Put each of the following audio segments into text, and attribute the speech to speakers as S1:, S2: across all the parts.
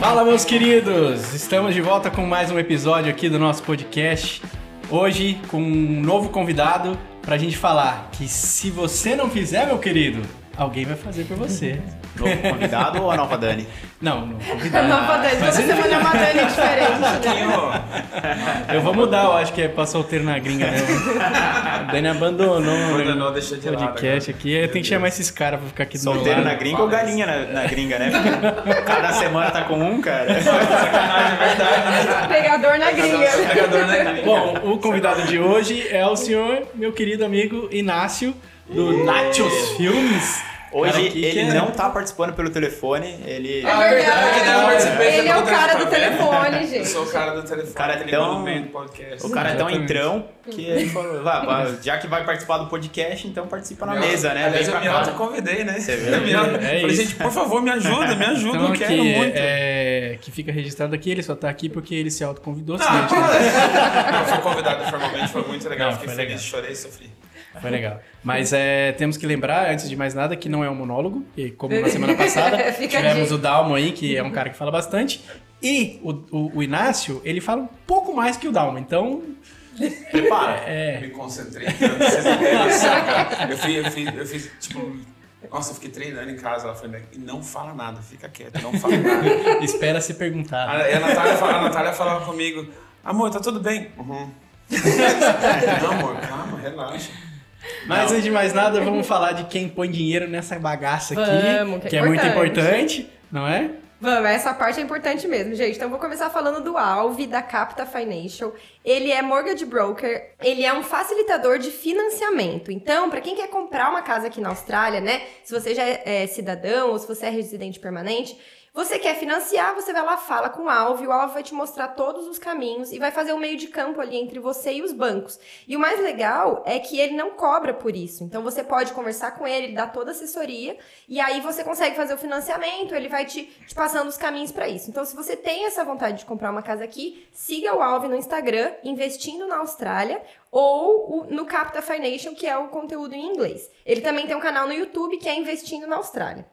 S1: Fala, meus queridos! Estamos de volta com mais um episódio aqui do nosso podcast. Hoje com um novo convidado pra gente falar que se você não fizer, meu querido, alguém vai fazer por você.
S2: Novo convidado ou a nova Dani?
S1: Não, não convidado.
S3: Nova Dani,
S1: Mas
S3: toda semana é uma Dani diferente. né?
S1: Eu vou mudar, eu acho que é pra solteiro na gringa mesmo. A Dani abandonou,
S4: Abandonou,
S1: o
S4: deixou de lado
S1: podcast aqui. Eu tenho que chamar esses caras pra ficar aqui do
S2: Solteiro na gringa ou galinha na, na gringa, né? Porque cada semana tá com um, cara.
S4: Sacanagem, é verdade, né?
S3: Pegador na gringa.
S4: Pegador na gringa.
S1: Bom, o convidado de hoje é o senhor, meu querido amigo Inácio, do Nachos Filmes.
S2: Hoje
S1: Cara, que
S2: ele
S1: que é?
S2: não tá participando pelo telefone, ele...
S4: Ah, é verdade, né? Eu participei
S3: Ele é o
S4: pelo
S3: cara do
S4: telefone.
S3: telefone,
S4: Eu
S3: gente.
S4: sou o cara do telefone.
S2: cara é
S4: que
S2: tão-. O cara é tão entrão que ele falou, "Vá, vá, já que vai participar do podcast, então participa na mesa, né?
S4: Aliás, eu
S2: cá."
S4: autoconvidei, né?
S2: Você viu?
S4: Eu me auto-
S1: É
S4: Falei,
S1: isso.
S4: gente, por favor, me ajuda, me ajuda,
S1: Então
S4: eu quero
S1: aqui,
S4: muito.
S1: é, que fica registrado aqui, ele só tá aqui porque ele se autoconvidou.
S4: Não,
S1: não-.
S4: Eu fui convidado formalmente, foi muito legal.
S1: Não,
S4: Fiquei
S1: foi
S4: feliz,
S1: legal.
S4: chorei e sofri.
S1: Foi legal. Mas é, temos que lembrar, antes de mais nada, que não é um monólogo. E como na semana passada,
S3: a
S1: tivemos o Dalmo aí, que é um cara que fala bastante. E o, o, o Inácio, ele fala um pouco mais que o Dalmo. Então,
S2: Prepara.
S1: é...
S4: Me concentrei. eu se fiz, eu fiz, eu fiz, tipo... Nossa, eu fiquei treinando em casa. Ela falou, e não fala nada, fica quieto, não fala nada.
S1: Espera ser perguntado.
S4: Aí a Natália, fala- a Natália falava comigo, amor, tá tudo bem? Uhum. não, amor, calma, relaxa.
S1: Mas antes de mais nada, vamos falar de quem põe dinheiro nessa bagaça aqui.
S3: Vamos, que é
S1: é muito
S3: importante.
S1: não é?
S3: Vamos, essa parte é importante mesmo, gente. Então, vou começar falando do Alve, da Capta Financial. Ele é mortgage broker, ele é um facilitador de financiamento. Então, para quem quer comprar uma casa aqui na Austrália, né? Se você já é, é cidadão ou se você é residente permanente, você quer financiar, você vai lá, fala com o Alve, o Alve vai te mostrar todos os caminhos e vai fazer o meio de campo ali entre você e os bancos. E o mais legal é que ele não cobra por isso. Então você pode conversar com ele, ele dá toda a assessoria e aí você consegue fazer o financiamento, ele vai te, te passando os caminhos para isso. Então se você tem essa vontade de comprar uma casa aqui, siga o Alve no Instagram, investindo na Austrália, ou no Capta Financial, que é o conteúdo em inglês. Ele também tem um canal no YouTube que é Investindo na Austrália.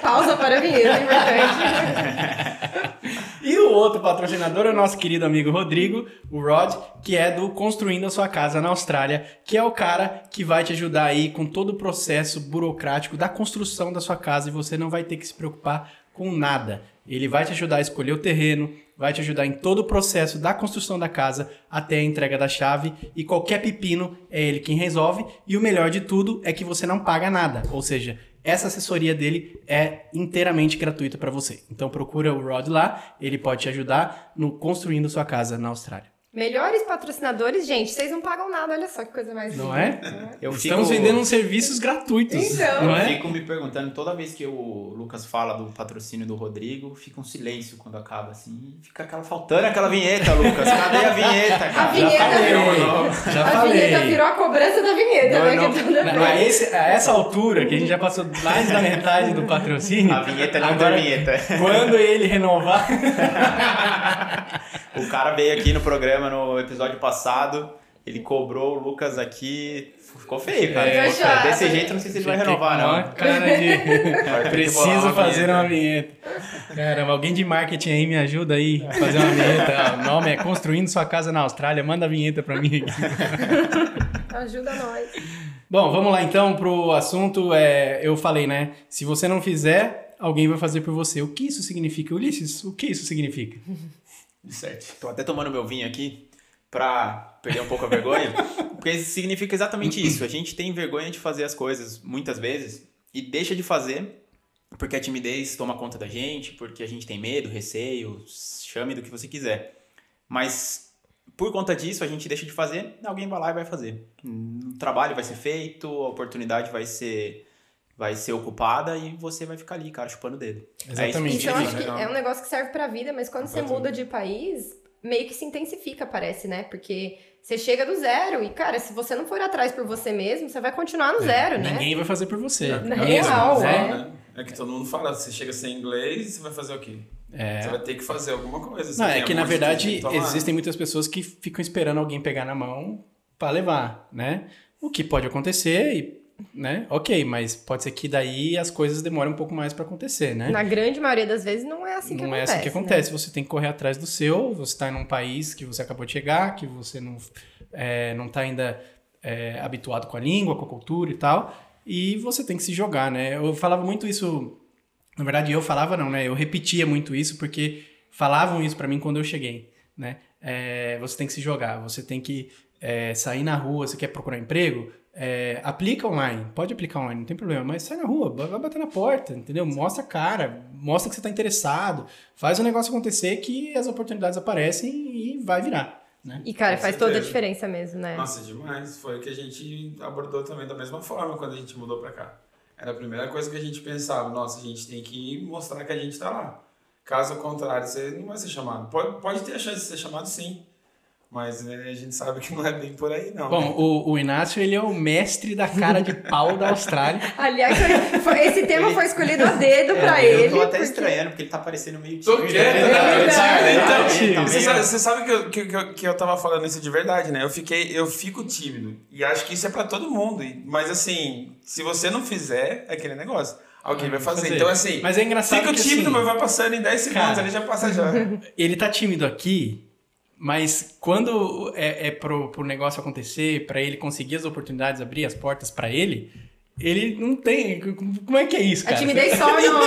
S3: Pausa para a vinheta, é importante.
S1: E o outro patrocinador é o nosso querido amigo Rodrigo, o Rod, que é do Construindo a Sua Casa na Austrália, que é o cara que vai te ajudar aí com todo o processo burocrático da construção da sua casa e você não vai ter que se preocupar com nada. Ele vai te ajudar a escolher o terreno, vai te ajudar em todo o processo da construção da casa até a entrega da chave e qualquer pepino é ele quem resolve. E o melhor de tudo é que você não paga nada, ou seja, essa assessoria dele é inteiramente gratuita para você. Então procura o Rod lá, ele pode te ajudar no construindo sua casa na Austrália.
S3: Melhores patrocinadores, gente, vocês não pagam nada, olha só que coisa mais
S1: Não
S3: linda.
S1: é?
S2: Eu
S1: Estamos
S2: fico-
S1: vendendo uns serviços gratuitos,
S3: Então.
S1: não
S2: Eu
S1: é?
S2: fico me perguntando, toda vez que o Lucas fala do patrocínio do Rodrigo, fica um silêncio quando acaba assim. Fica aquela faltando aquela vinheta, Lucas. Cadê a vinheta, cara?
S3: A vinheta
S1: Já falei,
S3: virou-
S1: já
S3: a
S1: falei.
S3: vinheta virou a cobrança da vinheta,
S2: Não,
S3: né?
S2: não.
S3: Que
S1: Não, a, esse- a essa altura, que a gente já passou mais da metade do patrocínio.
S2: A vinheta não
S1: agora,
S2: vinheta.
S1: Quando ele renovar.
S2: O cara veio aqui no programa no episódio passado, ele cobrou o Lucas aqui. Ficou feio, cara.
S1: É,
S2: Ficou feio. Desse jeito, não sei se ele vai renovar,
S1: uma
S2: não.
S1: Cara de. Preciso
S4: uma
S1: fazer
S4: vinheta.
S1: uma vinheta. Caramba, alguém de marketing aí me ajuda aí a fazer uma vinheta. Ah, O nome é Construindo Sua Casa na Austrália. Manda a vinheta pra mim aqui.
S3: Ajuda nós.
S1: Bom, vamos lá então pro assunto. É, eu falei, né? Se você não fizer, alguém vai fazer por você. O que isso significa, Ulisses? O que isso significa?
S4: De sete.
S2: Tô até tomando meu vinho aqui pra perder um pouco a vergonha. Porque significa exatamente isso. A gente tem vergonha de fazer as coisas muitas vezes e deixa de fazer porque a timidez toma conta da gente, porque a gente tem medo, receio, chame do que você quiser. Mas por conta disso, a gente deixa de fazer, alguém vai lá e vai fazer. O trabalho vai ser feito, a oportunidade vai ser vai ser ocupada e você vai ficar ali, cara, chupando o dedo.
S1: Exatamente.
S3: Isso eu
S2: significa,
S3: acho que é um negócio que serve pra vida, mas quando você muda de país, meio que se intensifica, parece, né? Porque você chega do zero e, cara, se você não for atrás por você mesmo, você vai continuar no zero, né?
S1: Ninguém vai fazer por você.
S3: Na
S1: mesmo,
S3: real,
S1: né?
S3: é.
S4: É que todo mundo fala, você chega sem inglês, você vai fazer o quê?
S1: É.
S4: Você vai ter que fazer alguma coisa. você
S1: Não, é que na verdade
S4: então, ah,
S1: existem muitas pessoas que ficam esperando alguém pegar na mão pra levar, né? O que pode acontecer e né? Ok, mas pode ser que daí as coisas demorem um pouco mais pra acontecer, né?
S3: Na grande maioria das vezes não é assim que
S1: não é
S3: acontece.
S1: assim que
S3: né?
S1: acontece. Você tem que correr atrás do seu. Você está em um país que você acabou de chegar, que você não, é, não tá ainda é, habituado com a língua, com a cultura e tal. E você tem que se jogar, né? Eu falava muito isso. Na verdade, eu falava não, né? Eu repetia muito isso porque falavam isso pra mim quando eu cheguei, né? É, você tem que se jogar. Você tem que é, sair na rua. Você quer procurar emprego? É, aplica online, pode aplicar online, não tem problema, mas sai na rua, vai bater na porta, entendeu? Mostra a cara, mostra que você está interessado, faz o negócio acontecer que as oportunidades aparecem e vai virar, né?
S3: E, cara,
S4: Com
S3: faz toda a
S4: certeza.
S3: diferença mesmo, né?
S4: Nossa, demais. Foi o que a gente abordou também da mesma forma quando a gente mudou pra cá. Era a primeira coisa que a gente pensava, nossa, a gente tem que mostrar que a gente tá lá. Caso contrário, você não vai ser chamado. Pode, pode ter a chance de ser chamado sim, mas né, a gente sabe que não é bem por aí não.
S1: Bom, o, o Inácio, ele é o mestre da cara de pau da Austrália.
S3: Aliás, foi- foi- esse tema foi escolhido a dedo pra
S2: É,
S3: ele.
S2: Eu tô até
S3: porque-
S2: estranhando, porque ele tá parecendo meio
S4: Tô
S2: tímido,
S4: quieto,
S2: né?
S4: né?
S3: É verdade.
S4: Então,
S2: Ele tá
S4: você
S2: meio-
S4: você sabe que, eu, que, que eu- que eu tava falando isso de verdade, né? Eu fiquei, eu fico tímido. E acho que isso é pra todo mundo. Mas assim, se você não fizer, é aquele negócio. Alguém vai fazer.
S1: fazer.
S4: Então, assim,
S1: Mas é engraçado
S4: fica
S1: que,
S4: tímido,
S1: assim,
S4: mas vai passando em 10 segundos,
S1: Cara.
S4: ali já passa já.
S1: Ele tá tímido aqui, mas quando é, é pro, pro negócio acontecer, pra ele conseguir as oportunidades, abrir as portas pra ele, ele não tem. Como é que é isso,
S3: A
S1: cara?
S3: timidez só não.
S4: a,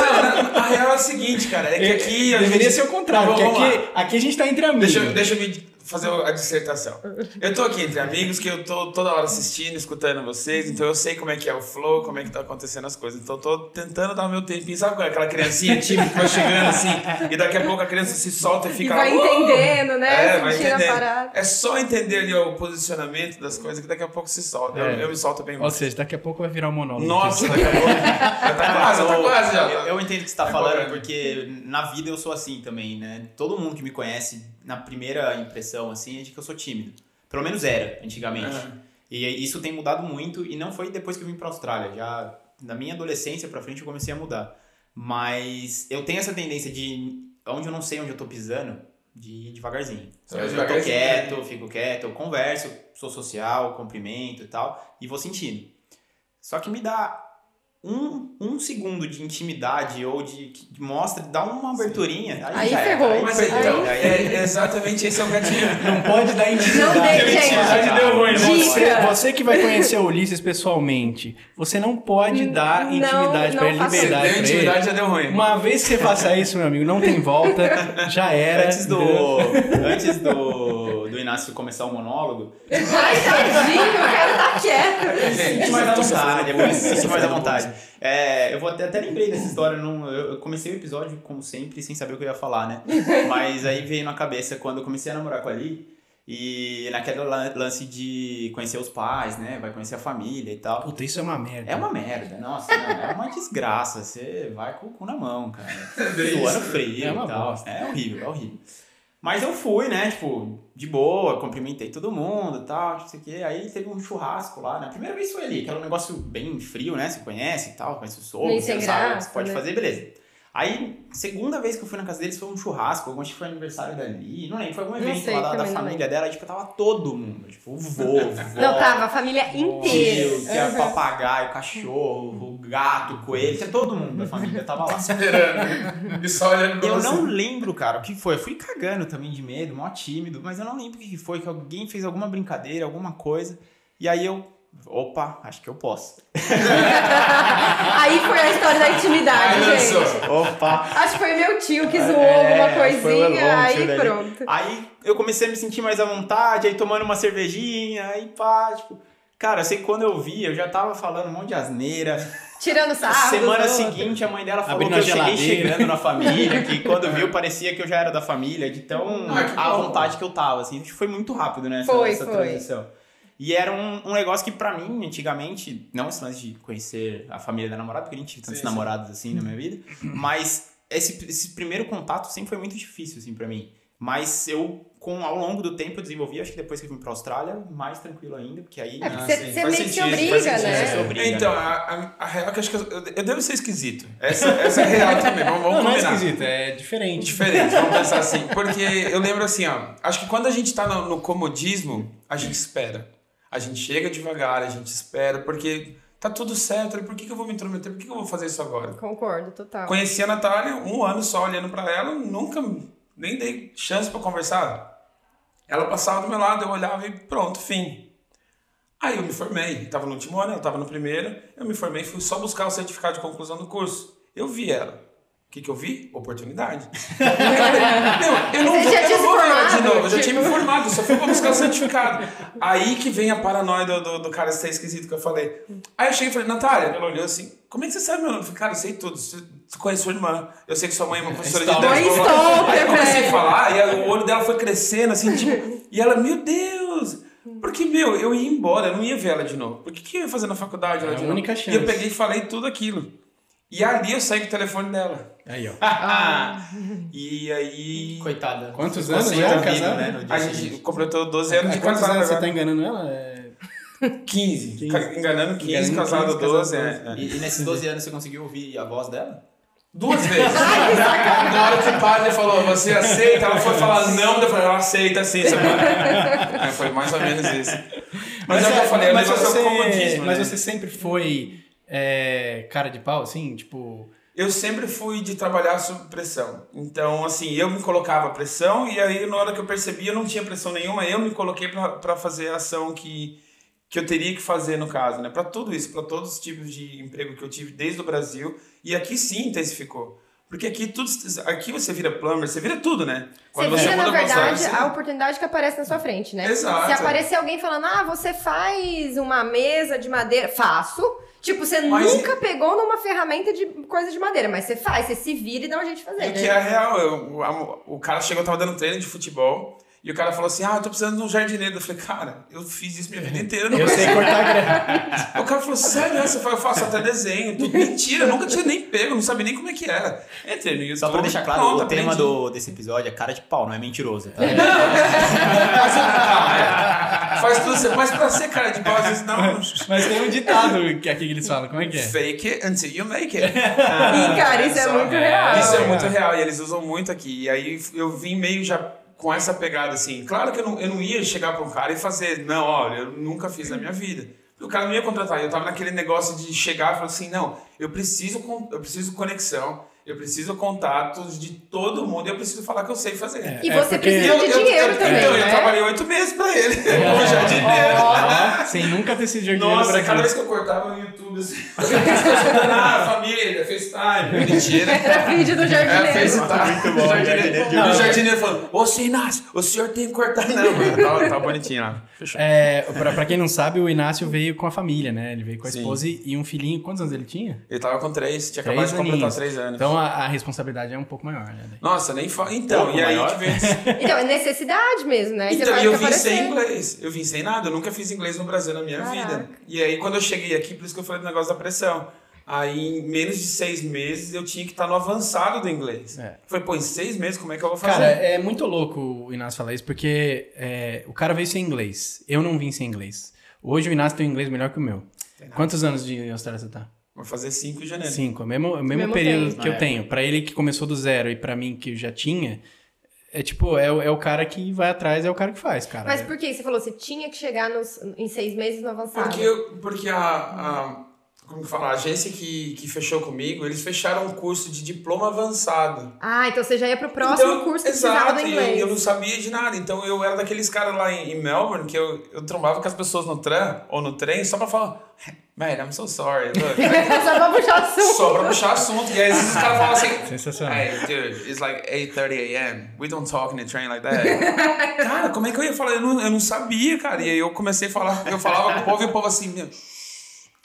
S4: a real é a seguinte, cara. É que aqui a
S1: Deveria
S4: gente...
S1: ser o contrário,
S4: Não,
S1: porque
S4: vamos
S1: aqui, aqui a gente tá entre amigos.
S4: Deixa, deixa eu me fazer a dissertação. Eu tô aqui entre amigos que eu tô toda hora assistindo, escutando vocês, então eu sei como é que é o flow, como é que tá acontecendo as coisas. Então eu tô tentando dar o meu tempinho. Sabe qual é aquela criancinha tímida que vai chegando assim, e daqui a pouco a criança se solta e
S3: E
S4: fica
S3: vai
S4: lá, "Uh!"
S3: entendendo, né?
S4: É, vai entendendo.
S3: parada.
S4: É só entender ali ó, o posicionamento das coisas que daqui a pouco se solta. Eu,
S1: É.
S4: eu me solto bem
S1: Ou seja, daqui a pouco vai virar um monólogo.
S4: Nossa, daqui a pouco. Tá quase, tá
S2: Eu-
S4: quase.
S2: Eu, eu entendo o que você tá
S4: Tá
S2: falando,
S4: correndo.
S2: porque na vida eu sou assim também, né? Todo mundo que me conhece, na primeira impressão, assim, é de que eu sou tímido. Pelo menos era, antigamente.
S4: É.
S2: E isso tem mudado muito, e não foi depois que eu vim pra Austrália. Já na minha adolescência pra frente eu comecei a mudar. Mas eu tenho essa tendência de, onde eu não sei onde eu tô pisando, de ir devagarzinho. Eu tô
S4: devagarzinho,
S2: quieto,
S4: né?
S2: fico quieto, eu converso, sou social, cumprimento e tal, e vou sentindo. Só que me dá um, um segundo de intimidade ou de que mostra, dá uma aberturinha. Aí,
S3: Aí ferrou.
S2: aí
S4: Mas então,
S2: Aí-
S4: é exatamente esse é o gatilho.
S1: Não pode dar intimidade.
S3: Não gente.
S2: Deu ruim?
S1: Você, você que vai conhecer o Ulisses pessoalmente, você não pode dar intimidade
S3: não
S1: pra ele, liberdade pra
S4: intimidade,
S1: ele.
S4: já deu ruim.
S1: Uma vez que você faça isso, meu amigo, não tem volta, já era.
S2: Antes do,
S1: entendeu?
S2: antes do, Inácio começar o monólogo,
S3: Ai, tadinho, o cara tá quieto.
S2: Sente mais à
S4: tô
S2: vontade, é por isso, sente mais à
S4: sofrendo
S2: vontade. É, eu vou até, até lembrei dessa história, não, eu eu comecei o episódio, como sempre, sem saber o que eu ia falar, né? Mas aí veio na cabeça quando eu comecei a namorar com a Ali, e naquele lan- lance de conhecer os pais, né? Vai conhecer a família e tal.
S1: Puta, isso é uma merda.
S2: É uma merda, nossa, não, é uma desgraça. Você vai com o cu na mão, cara. Suando frio
S1: É uma
S2: e tal.
S1: bosta.
S2: É horrível, é horrível. Mas eu fui, né, tipo, de boa, cumprimentei todo mundo e tal, não sei o quê. Aí teve um churrasco lá, né? A primeira vez foi ali, que era um negócio bem frio, né? Você conhece e tal, conhece o sogro, você sabe você pode
S3: né?
S2: fazer, beleza. Aí, segunda vez que eu fui na casa deles foi um churrasco, eu acho que foi aniversário dali, não lembro, foi algum evento
S3: sei,
S2: lá da, da família dela, e tipo, tava todo mundo, tipo, o vô, o vó,
S3: Não, tava a família inteira.
S2: tio,
S3: Uhum.
S2: papagaio, cachorro, gato, coelho, tinha todo mundo da família, tava lá.
S4: Esperando. E só olhando pra
S2: Eu
S4: você.
S2: não lembro, cara, o que foi. Eu fui cagando também de medo, mó tímido, mas eu não lembro o que foi, que alguém fez alguma brincadeira, alguma coisa, e aí eu, opa, acho que eu posso.
S3: Aí foi a história da intimidade,
S4: Ai,
S3: gente.
S2: Opa!
S3: Acho que foi meu tio que zoou
S2: É,
S3: alguma coisinha,
S2: tio
S3: aí pronto.
S2: Aí eu comecei a me sentir mais à vontade, aí tomando uma cervejinha, aí pá, tipo... Cara, eu sei que quando eu vi, eu já tava falando um monte de asneira.
S3: Tirando sarro.
S2: Semana seguinte, a mãe dela falou
S1: Abrindo
S2: que eu
S1: a
S2: cheguei
S1: geladeira.
S2: chegando na família, que quando viu parecia que eu já era da família, de tão
S4: Ah,
S2: à vontade que eu tava, assim. Foi muito rápido, né, essa,
S3: Foi,
S2: essa
S3: foi.
S2: transição. E era um, um negócio que pra mim, antigamente, não esse lance de conhecer a família da namorada, porque eu nem tive tantos
S4: Sim, sim.
S2: namorados assim na minha vida, mas esse, esse primeiro contato sempre foi muito difícil, assim, pra mim. Mas eu, com, ao longo do tempo, eu desenvolvi, acho que depois que eu vim pra Austrália, mais tranquilo ainda, porque aí...
S3: É, porque você meio que se
S4: sentido,
S3: obriga,
S4: sentido,
S3: né?
S2: Você se obriga,
S4: Então,
S2: né?
S4: a, a, a real é que eu acho que eu, eu- devo ser esquisito. Essa, essa é a real também. Vamos, vamos
S1: Não, não é
S4: combinar.
S1: esquisito, é diferente.
S4: Diferente, vamos pensar assim. Porque eu lembro assim, ó. Acho que quando a gente tá no, no comodismo, a gente espera. A gente chega devagar, a gente espera, porque tá tudo certo. Por que, que eu vou me intrometer? Por que, que eu vou fazer isso agora?
S3: Concordo, total.
S4: Conheci a Natália um ano só olhando pra ela, nunca nem dei chance pra conversar. Ela passava do meu lado, eu olhava e pronto, fim. Aí eu me formei, tava no último ano, ela tava no primeiro, eu me formei, fui só buscar o certificado de conclusão do curso. Eu vi ela. O que, que eu vi? Oportunidade. Meu, eu não vou,
S3: já
S4: eu
S3: tinha
S4: não vou ver ela de
S3: formado,
S4: novo, eu já tinha me formado, só fui pra buscar o certificado. Aí que vem a paranoia do, do, do cara ser esquisito que eu falei. Aí eu cheguei e falei, Natália, ela olhou assim, como é que você sabe meu nome? Eu falei, cara, eu sei tudo, você conhece sua irmã, eu sei que sua mãe é uma professora de dança. Aí eu comecei a falar, e o olho dela foi crescendo, assim, tipo, e ela, meu Deus! Porque, meu, eu ia embora, eu não ia ver ela de novo. Por que, que eu ia fazer na faculdade ela
S1: É a
S4: de novo?
S1: única
S4: E
S1: chance.
S4: eu peguei e falei tudo aquilo. E ali eu saí com o telefone dela.
S1: Aí, ó.
S4: E aí.
S2: Coitada.
S1: Quantos anos já
S2: ouvido,
S1: casado?
S2: né, no dia
S4: A gente completou 12 anos de
S1: quantos
S4: casado
S1: anos você tá enganando ela? É...
S4: 15.
S1: 15.
S4: Ca- Enganando 15,
S1: Enganando
S4: casado
S1: 15,
S4: 12.
S1: casado
S4: é, é.
S2: E, e nesses 12 anos você conseguiu ouvir a voz dela?
S4: Duas vezes. Na hora que o padre falou, você aceita? Ela foi falar não, eu falei, ela aceita sim, sabe? Aí foi mais ou menos isso. Mas, é o que eu falei, o
S1: mas você,
S4: é
S1: mas
S4: né?
S1: você sempre foi é, cara de pau, assim? Tipo.
S4: Eu sempre fui de trabalhar sob pressão. Então, assim, eu me colocava pressão e aí na hora que eu percebi eu não tinha pressão nenhuma, eu me coloquei pra pra fazer a ação que, que eu teria que fazer no caso, né? Pra tudo isso, pra todos os tipos de emprego que eu tive desde o Brasil. E aqui sim intensificou. Porque aqui tudo, aqui você vira plumber, você vira tudo, né?
S3: Você
S4: Quando
S3: vira, na verdade,
S4: você-
S3: a oportunidade que aparece na sua frente, né?
S4: Exato.
S3: Se aparecer alguém falando, ah, você faz uma mesa de madeira, faço. Tipo, você
S4: Mas-
S3: nunca pegou numa ferramenta de coisa de madeira, mas você faz, você se vira e dá um jeito de fazer.
S4: E
S3: né?
S4: que é real, eu- a- o cara chegou, tava dando treino de futebol, e o cara falou assim: Ah, eu tô precisando de um jardineiro. Eu falei, cara, eu fiz isso minha vida inteira. Não
S1: Eu sei cortar grama.
S4: O cara falou, sério? Você fala, eu faço até desenho. Tudo. Mentira, eu nunca tinha nem pego, não sabia nem como é que era. Entrei no YouTube.
S2: Só pra deixar claro,
S4: pronto,
S2: o tema do, desse episódio é cara de pau, não é mentiroso, tá?
S4: Mas, calma, é. Faz tudo, você- mas pra ser cara de pau, às vezes não.
S1: Mas tem um ditado que aqui que eles falam. Como é que é?
S4: Fake it until you make it.
S3: E, cara, isso é
S4: Só-
S3: muito real.
S4: Isso é muito real e eles usam muito aqui. E aí eu vim meio já com essa pegada assim. Claro que eu não, eu não ia chegar pra um cara e fazer, não, olha, eu nunca fiz na minha vida. O cara não ia contratar. Eu tava naquele negócio de chegar e falar assim, não, eu preciso, eu preciso conexão, eu preciso contatos de todo mundo e eu preciso falar que eu sei fazer.
S3: E
S1: É,
S3: você
S1: porque-
S3: precisa de
S4: Eu- eu-
S3: dinheiro
S4: eu-
S3: também,
S4: Então, eu
S3: né?
S4: trabalhei oito meses pra ele, como jardineiro.
S1: Ó, Sem nunca ter sido jardineiro
S4: Nossa,
S1: pra
S4: cada
S1: cá.
S4: vez que eu cortava no YouTube, assim, ah, família, FaceTime, mentira.
S3: Era vídeo do
S4: É,
S3: jardineiro.
S4: FaceTime.
S2: Muito bom,
S4: O
S2: jardineiro
S4: jardineiro,
S2: de
S4: o jardineiro falando, ô, seu Inácio, o senhor tem que cortar. Não, mano, tá, tá bonitinho lá. Fechou.
S1: É, pra, pra quem não sabe, o Inácio veio com a família, né? Ele veio com a
S4: Sim.
S1: esposa e e um filhinho. Quantos anos ele tinha?
S4: Ele tava com três, tinha
S1: Três
S4: acabado de completar três anos.
S1: Então a, a responsabilidade é um pouco maior, né?
S4: Nossa, nem fala. Então,
S2: Pouco
S4: e aí
S2: maior.
S4: que vem.
S3: Então, é necessidade mesmo, né?
S4: Então, e eu vim sem
S3: aparecer.
S4: inglês. Eu vim sem nada, eu nunca fiz inglês no Brasil na minha
S3: Caraca.
S4: vida. E aí, quando eu cheguei aqui, por isso que eu falei do negócio da pressão. Aí, em menos de seis meses, eu tinha que estar no avançado do inglês.
S1: É.
S4: Falei, pô, em seis meses, como é que eu vou fazer?
S1: Cara, é muito louco o Inácio falar isso, porque é, o cara veio sem inglês. Eu não vim sem inglês. Hoje o Inácio tem um inglês melhor que o meu. Quantos anos de Austrália você tá?
S4: Vou fazer cinco em janeiro.
S1: Cinco. O mesmo, o mesmo,
S3: Mesmo
S1: período
S3: tempo.
S1: que eu
S2: É.
S1: tenho. Pra ele que começou do zero e pra mim que já tinha, é tipo, é, o- é o cara que vai atrás, é o cara que faz, cara.
S3: Mas por que? Você falou, você tinha que chegar nos, em seis meses no avançado.
S4: Porque, eu- porque a, a- como que fala, a agência que, que fechou comigo, eles fecharam um curso de diploma avançado.
S3: Ah, então você já ia pro próximo
S4: Então,
S3: curso que
S4: exato,
S3: precisava do inglês.
S4: Eu, eu não sabia de nada. Então eu era daqueles caras lá em, em Melbourne que eu, eu trombava com as pessoas no tram ou no trem só pra falar, man, I'm so sorry. Look.
S3: Só pra puxar assunto.
S4: só pra puxar assunto. E aí às vezes os caras falam assim.
S1: Sensacional.
S4: Hey, dude, it's like 8:30 a.m. We don't talk in the train like that. cara, como é que eu ia falar? Eu não, eu não sabia, cara. E aí eu comecei a falar, eu falava com o povo e o povo assim, meu,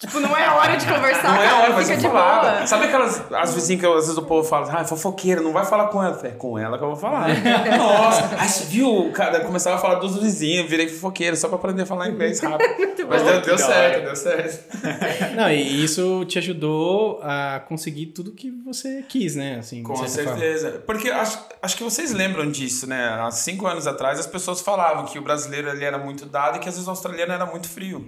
S3: Tipo, não é hora de conversar,
S4: Não é
S3: cara,
S4: hora, mas
S3: fica de
S4: falava.
S3: boa.
S4: Sabe aquelas as vizinhas que às vezes o povo fala, ah, é fofoqueira, não vai falar com ela. É com ela que eu vou falar. Nossa, aí você viu, cara, eu começava a falar dos vizinhos, virei fofoqueiro, só pra aprender a falar inglês rápido. mas deu, deu certo, deu certo.
S1: Não, e isso te ajudou a conseguir tudo que você quis, né? Assim,
S4: Com
S1: certa forma.
S4: certeza. Porque acho, acho que vocês lembram disso, né? Há cinco anos atrás as pessoas falavam que o brasileiro ele era muito dado e que às vezes o australiano era muito frio.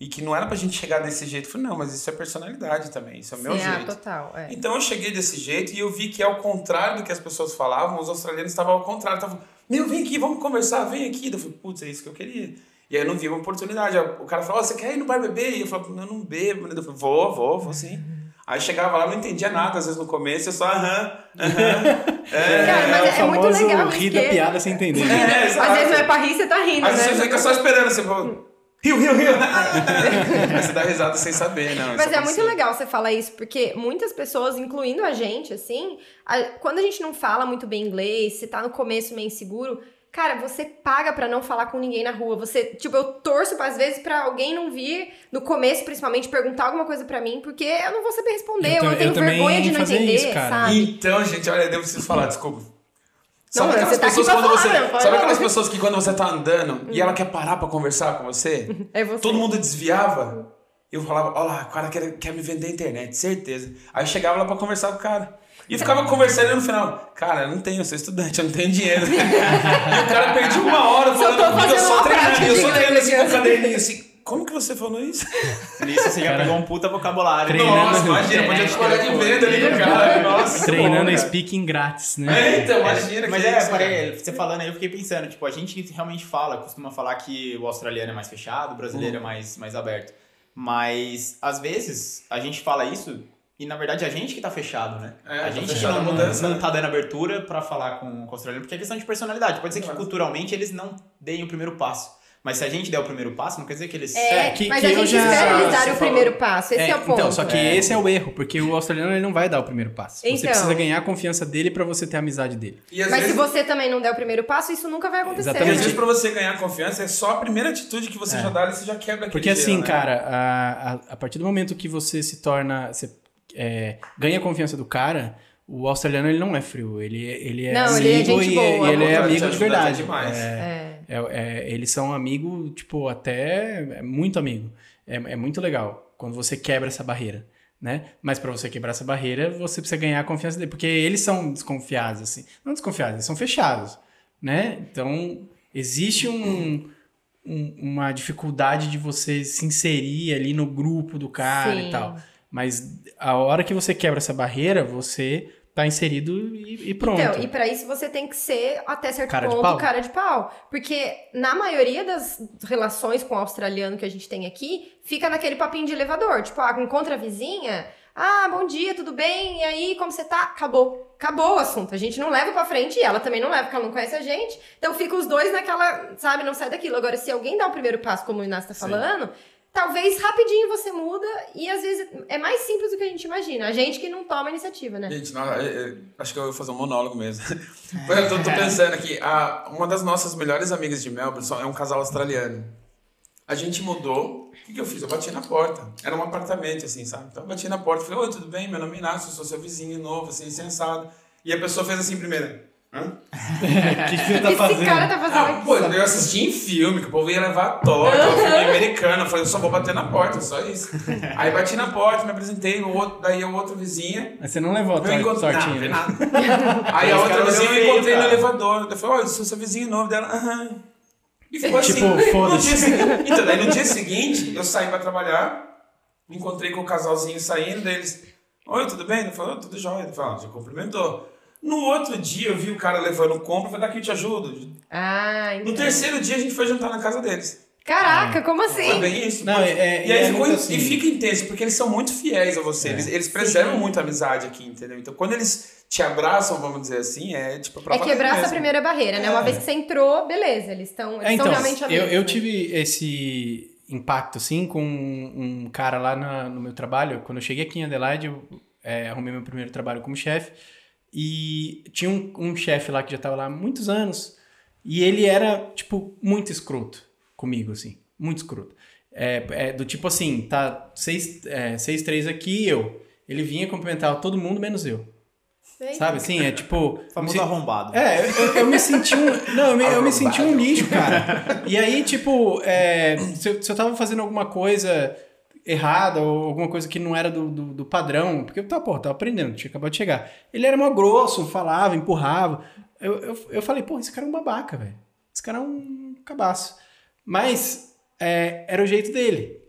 S4: E que não era pra gente chegar desse jeito. Eu falei, não, mas isso é personalidade também, isso é o meu
S3: Sim, ah,
S4: jeito.
S3: total, é.
S4: Então eu cheguei desse jeito e eu vi que ao contrário do que as pessoas falavam, os australianos estavam ao contrário. Estavam, meu, vem aqui, vamos conversar, vem aqui. Eu falei, putz, é isso que eu queria. E aí eu não vi uma oportunidade. O cara falou, "Ó, você quer ir no bar beber? E eu falava, eu não bebo. Eu falei, vou, vou, vou sim. Aí chegava lá, não entendia nada, às vezes no começo, eu só aham, aham. É,
S3: Cara, mas
S1: o
S3: é muito
S1: famoso
S3: legal
S1: rir da piada sem entender. né?
S4: é.
S3: Às vezes não é pra rir, você tá rindo,
S4: Aí
S3: né?
S4: você fica só esperando, você fala, rio, rio, rio. Aí você dá risada sem saber, não.
S3: Mas
S4: isso
S3: é muito legal você falar isso, porque muitas pessoas, incluindo a gente, assim, a- quando a gente não fala muito bem inglês, você tá no começo meio inseguro, cara, você paga pra não falar com ninguém na rua. Você, tipo, eu torço às vezes pra alguém não vir no começo, principalmente, perguntar alguma coisa pra mim, porque eu não vou saber responder,
S1: Eu
S3: eu, tenho
S1: eu
S3: vergonha de não entender,
S1: isso, cara.
S3: sabe?
S4: Então, gente, olha, eu preciso falar, desculpa. Sabe
S3: Não,
S4: aquelas
S3: você tá
S4: pessoas quando
S3: falar,
S4: você.
S3: meu,
S4: sabe aquelas pessoas que quando você tá andando e ela quer parar pra conversar com você?
S3: É você.
S4: Todo mundo desviava. Eu falava, olha lá, o cara quer, quer me vender a internet, certeza. Aí eu chegava lá pra conversar com o cara. E ficava conversando e no final, cara, eu não tenho, eu sou estudante, eu não tenho dinheiro. e o cara perdia uma hora falando eu
S3: uma
S4: treinando, eu
S3: inglês
S4: treinando assim com o caderninho assim. Como que você falou isso?
S2: Nisso você já pegou um puta vocabulário.
S1: Treinando.
S4: Nossa, imagina, podia trabalhar de venda ali cara. Nossa,
S1: Treinando
S2: bom, cara.
S1: speaking grátis, né?
S4: É, então, imagina
S2: Mas
S4: que
S2: é,
S4: isso,
S2: parei, você falando aí, eu fiquei pensando, tipo, a gente realmente fala, costuma falar que o australiano é mais fechado, o brasileiro é mais, mais aberto. Mas, às vezes, a gente fala isso e, na verdade, a gente que tá fechado, né?
S4: É,
S2: a
S4: tá
S2: gente que
S4: fechado
S2: não,
S4: a mudança,
S2: não
S4: né?
S2: tá dando abertura pra falar com, com o australiano, porque é questão de personalidade. Pode ser que culturalmente eles não deem o primeiro passo. Mas se a gente der o primeiro passo, não quer dizer que eles...
S3: É,
S1: É, que-
S3: mas
S1: que
S3: a
S1: eu
S3: gente
S1: já-
S3: espera eles darem
S4: Você
S3: o
S4: falou.
S3: primeiro passo. Esse é, o ponto.
S1: Então, só que
S2: É.
S1: esse é o erro, porque o australiano ele não vai dar o primeiro passo. Você
S3: Então.
S1: precisa ganhar a confiança dele pra você ter a amizade dele.
S4: E
S3: Mas
S4: vezes,
S3: se você também não der o primeiro passo, isso nunca vai acontecer.
S4: e às
S1: Exatamente.
S4: vezes pra você ganhar confiança, é só a primeira atitude que você já dá, você já quebra aquele
S1: Porque assim,
S4: gelo, né?
S1: cara, a, a, a partir do momento que você se torna. Você, é, ganha a confiança do cara, o australiano ele não é frio. Ele, ele é
S3: Não,
S1: amigo
S3: ele é gente
S1: e,
S3: boa.
S1: e ele é amigo de verdade.
S4: demais.
S1: É,
S3: É.
S1: é, eles são amigos, tipo, até é muito amigo. É, é muito legal quando você quebra essa barreira, né? Mas pra você quebrar essa barreira, você precisa ganhar a confiança dele, porque eles são desconfiados, assim. Não desconfiados, eles são fechados, né? Então, existe um, um- uma dificuldade de você se inserir ali no grupo do cara
S3: Sim.
S1: e tal. Mas a hora que você quebra essa barreira, você tá inserido e, e pronto.
S3: Então, e pra isso você tem que ser, até certo
S1: Cara de
S3: ponto,
S1: pau.
S3: cara de pau. Porque na maioria das relações com o australiano que a gente tem aqui, fica naquele papinho de elevador. Tipo, ah, encontra a vizinha, ah, bom dia, tudo bem? E aí, como você tá? Acabou. Acabou o assunto. A gente não leva pra frente e ela também não leva, porque ela não conhece a gente. Então fica os dois naquela, sabe, não sai daquilo. Agora, se alguém dá o primeiro passo, como o Inácio tá
S4: Sim.
S3: Talvez rapidinho você muda e às vezes é mais simples do que a gente imagina. A gente que não toma iniciativa, né?
S4: Gente, não, é- é- acho que eu vou fazer um monólogo mesmo. eu tô, tô pensando aqui, a, uma das nossas melhores amigas de Melbourne é um casal australiano. A gente mudou, o que, que eu fiz? Eu bati na porta. Era um apartamento, assim, sabe? Então eu bati na porta, falei, oi, tudo bem? Meu nome é Inácio, eu sou seu vizinho novo, assim, sensado. E a pessoa fez assim primeiro. Hã?
S1: O que você tá
S3: Esse
S1: fazendo?
S3: cara tá fazendo
S4: Ah,
S3: aqui.
S4: pô, eu assisti em filme, que o povo ia levar a torta, um filme americano. Eu falei, eu só vou bater na porta, só isso. Aí bati na porta, me apresentei, o outro, daí o outro vizinho
S1: Mas você não levou a
S4: eu
S1: tor-
S4: encontrei.
S1: sortinha,
S4: Não,
S1: né?
S4: nada. Aí a outra vizinha eu encontrei no elevador. Eu falei, olha, sou seu vizinho novo dela. Aham. E ficou assim.
S1: Tipo,
S4: No
S1: foda-se.
S4: Então, daí no dia seguinte, eu saí pra trabalhar, me encontrei com o casalzinho saindo, daí eles. Oi, tudo bem? Ele falou, tudo jóia. Ele falou, "Ah, já cumprimentou. No outro dia eu vi o cara levando compra, eu falei, daqui eu te ajudo.
S3: Ah,
S4: No
S3: entendi.
S4: terceiro dia a gente foi jantar na casa deles.
S3: Caraca, como
S4: Foi
S3: assim?
S4: bem isso.
S1: Não, é- é-
S4: e aí
S1: é
S4: ficou,
S1: assim.
S4: e fica intenso, porque eles são muito fiéis a você.
S1: É.
S4: Eles, eles preservam muito a amizade aqui, entendeu? Então quando eles te abraçam, vamos dizer assim, é tipo pra
S3: É quebrar essa
S4: mesmo.
S3: primeira barreira, né? Uma
S4: É.
S3: vez que você entrou, beleza, eles estão eles
S1: É, então,
S3: realmente
S1: eu,
S3: amigos.
S1: eu
S3: né?
S1: tive esse impacto, assim, com um um cara lá na- no meu trabalho. Quando eu cheguei aqui em Adelaide, eu é, arrumei meu primeiro trabalho como chefe. E tinha um, um chefe lá que já tava lá há muitos anos. E ele era, tipo, muito escroto comigo, assim. Muito escroto. É, é, do tipo assim, tá seis, é, seis, três aqui eu. Ele vinha cumprimentar todo mundo, menos eu.
S3: Eita.
S1: Sabe assim? É tipo.
S2: Famoso
S1: me-
S2: arrombado.
S1: é, eu, eu- eu me senti um. Não, eu me, eu me senti um lixo, cara. E aí, tipo, é, se, eu, se eu tava fazendo alguma coisa errada ou alguma coisa que não era do, do, do padrão, porque eu tava, pô, tava aprendendo, tinha acabado de chegar. Ele era mó grosso, falava, empurrava. Eu, eu, eu falei, pô, esse cara é um babaca, velho. Esse cara é um cabaço. Mas é, era o jeito dele.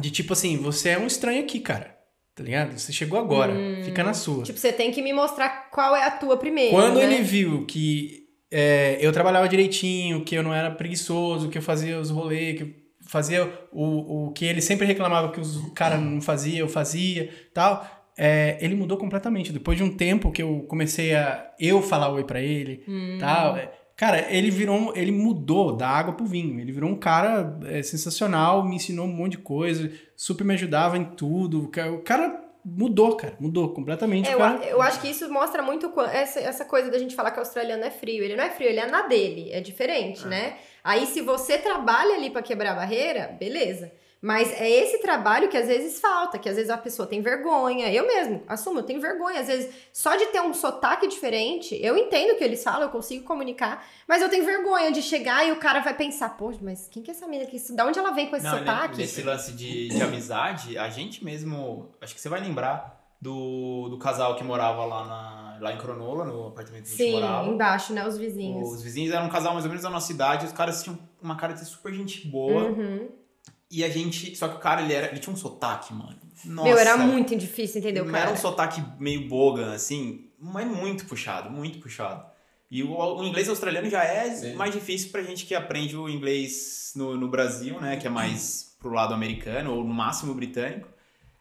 S1: De tipo assim, você é um estranho aqui, cara. Tá ligado? Você chegou agora, fica na sua.
S3: Tipo, você tem que me mostrar qual é a tua primeiro.
S1: Quando
S3: né?
S1: ele viu que é, eu trabalhava direitinho, que eu não era preguiçoso, que eu fazia os rolês, que eu fazia o, o que ele sempre reclamava que os caras não fazia, eu fazia, tal. É, ele mudou completamente. Depois de um tempo que eu comecei a eu falar oi pra ele, tal. é, Cara, ele virou, um- ele mudou da água pro vinho. Ele virou um cara é, sensacional, me ensinou um monte de coisa, super me ajudava em tudo. O cara mudou, cara, mudou completamente.
S3: É, eu,
S1: cara...
S3: a- eu acho que isso mostra muito essa, essa coisa da gente falar que o australiano é frio. Ele não é frio, ele é na dele. É diferente, né? Aí, se você trabalha ali pra quebrar a barreira, beleza. Mas é esse trabalho que às vezes falta, que às vezes a pessoa tem vergonha. Eu mesmo, assumo, eu tenho vergonha. Às vezes, só de ter um sotaque diferente, eu entendo o que eles falam, eu consigo comunicar, mas eu tenho vergonha de chegar e o cara vai pensar, pô, mas quem que é essa menina aqui? Da onde ela vem com esse
S2: Não,
S3: sotaque?
S2: nesse lance de, de amizade, a gente mesmo. Acho que você vai lembrar do, do casal que morava lá, na, lá em Cronola, no apartamento que a gente
S3: Sim,
S2: morava.
S3: embaixo, né? Os vizinhos.
S2: Os vizinhos eram um casal mais ou menos da nossa idade, os caras tinham uma cara de super gente boa.
S3: Uhum.
S2: E a gente. Só que o cara, ele, era, ele tinha um sotaque, mano. Nossa,
S3: Meu, era muito difícil entender o
S2: Não
S3: cara.
S2: Era um sotaque meio bogan, assim, mas muito puxado, muito puxado. E o, o inglês australiano já é
S4: Sim.
S2: mais difícil pra gente que aprende o inglês no, no Brasil, né? Que é mais pro lado americano, ou no máximo britânico.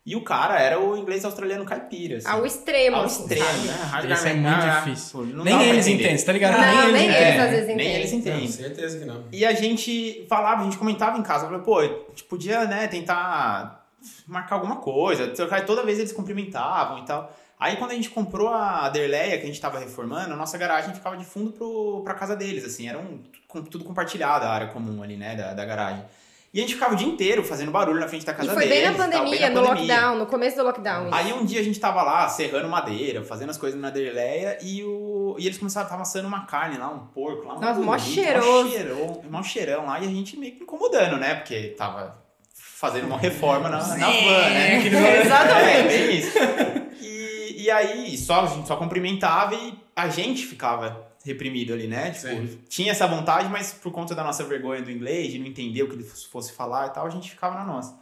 S2: E o cara era o inglês australiano caipira. Assim.
S3: Ao extremo.
S2: Ao extremo,
S3: sabe?
S2: né?
S1: Isso é muito difícil.
S2: Pô, não
S1: nem eles entendem, você tá ligado?
S3: Não, nem
S1: entendem.
S3: eles às vezes
S2: Nem
S3: entendem.
S2: eles
S4: Não,
S2: entendem.
S4: certeza que não.
S2: E a gente falava, a gente comentava em casa, falava, pô, a gente podia, né, tentar marcar alguma coisa. Toda vez eles cumprimentavam e tal. Aí quando a gente comprou a Derleia, que a gente tava reformando, a nossa garagem ficava de fundo pro, pra casa deles, assim, era um, tudo compartilhado, a área comum ali, né, da, da garagem. E a gente ficava o dia inteiro fazendo barulho na frente da
S3: E
S2: casa
S3: foi
S2: deles.
S3: bem na
S2: e tal,
S3: pandemia,
S2: bem na
S3: no
S2: pandemia.
S3: lockdown, no começo do lockdown. isso.
S2: Aí um dia a gente tava lá serrando madeira, fazendo as coisas na Derleia e, o... e eles começaram a estar assando uma carne lá, um porco lá. uma
S3: Nossa, mó cheiroso.
S2: Mó cheirão, mó cheirão lá e a gente meio que incomodando, né? Porque tava fazendo uma reforma na, na van, né?
S3: Exatamente.
S2: É, bem isso. E, e aí só, a gente só cumprimentava e a gente ficava reprimido ali, né? Tipo,
S4: Sim.
S2: tinha essa vontade, mas por conta da nossa vergonha do inglês, de não entender o que ele fosse falar e tal, a gente ficava na nossa.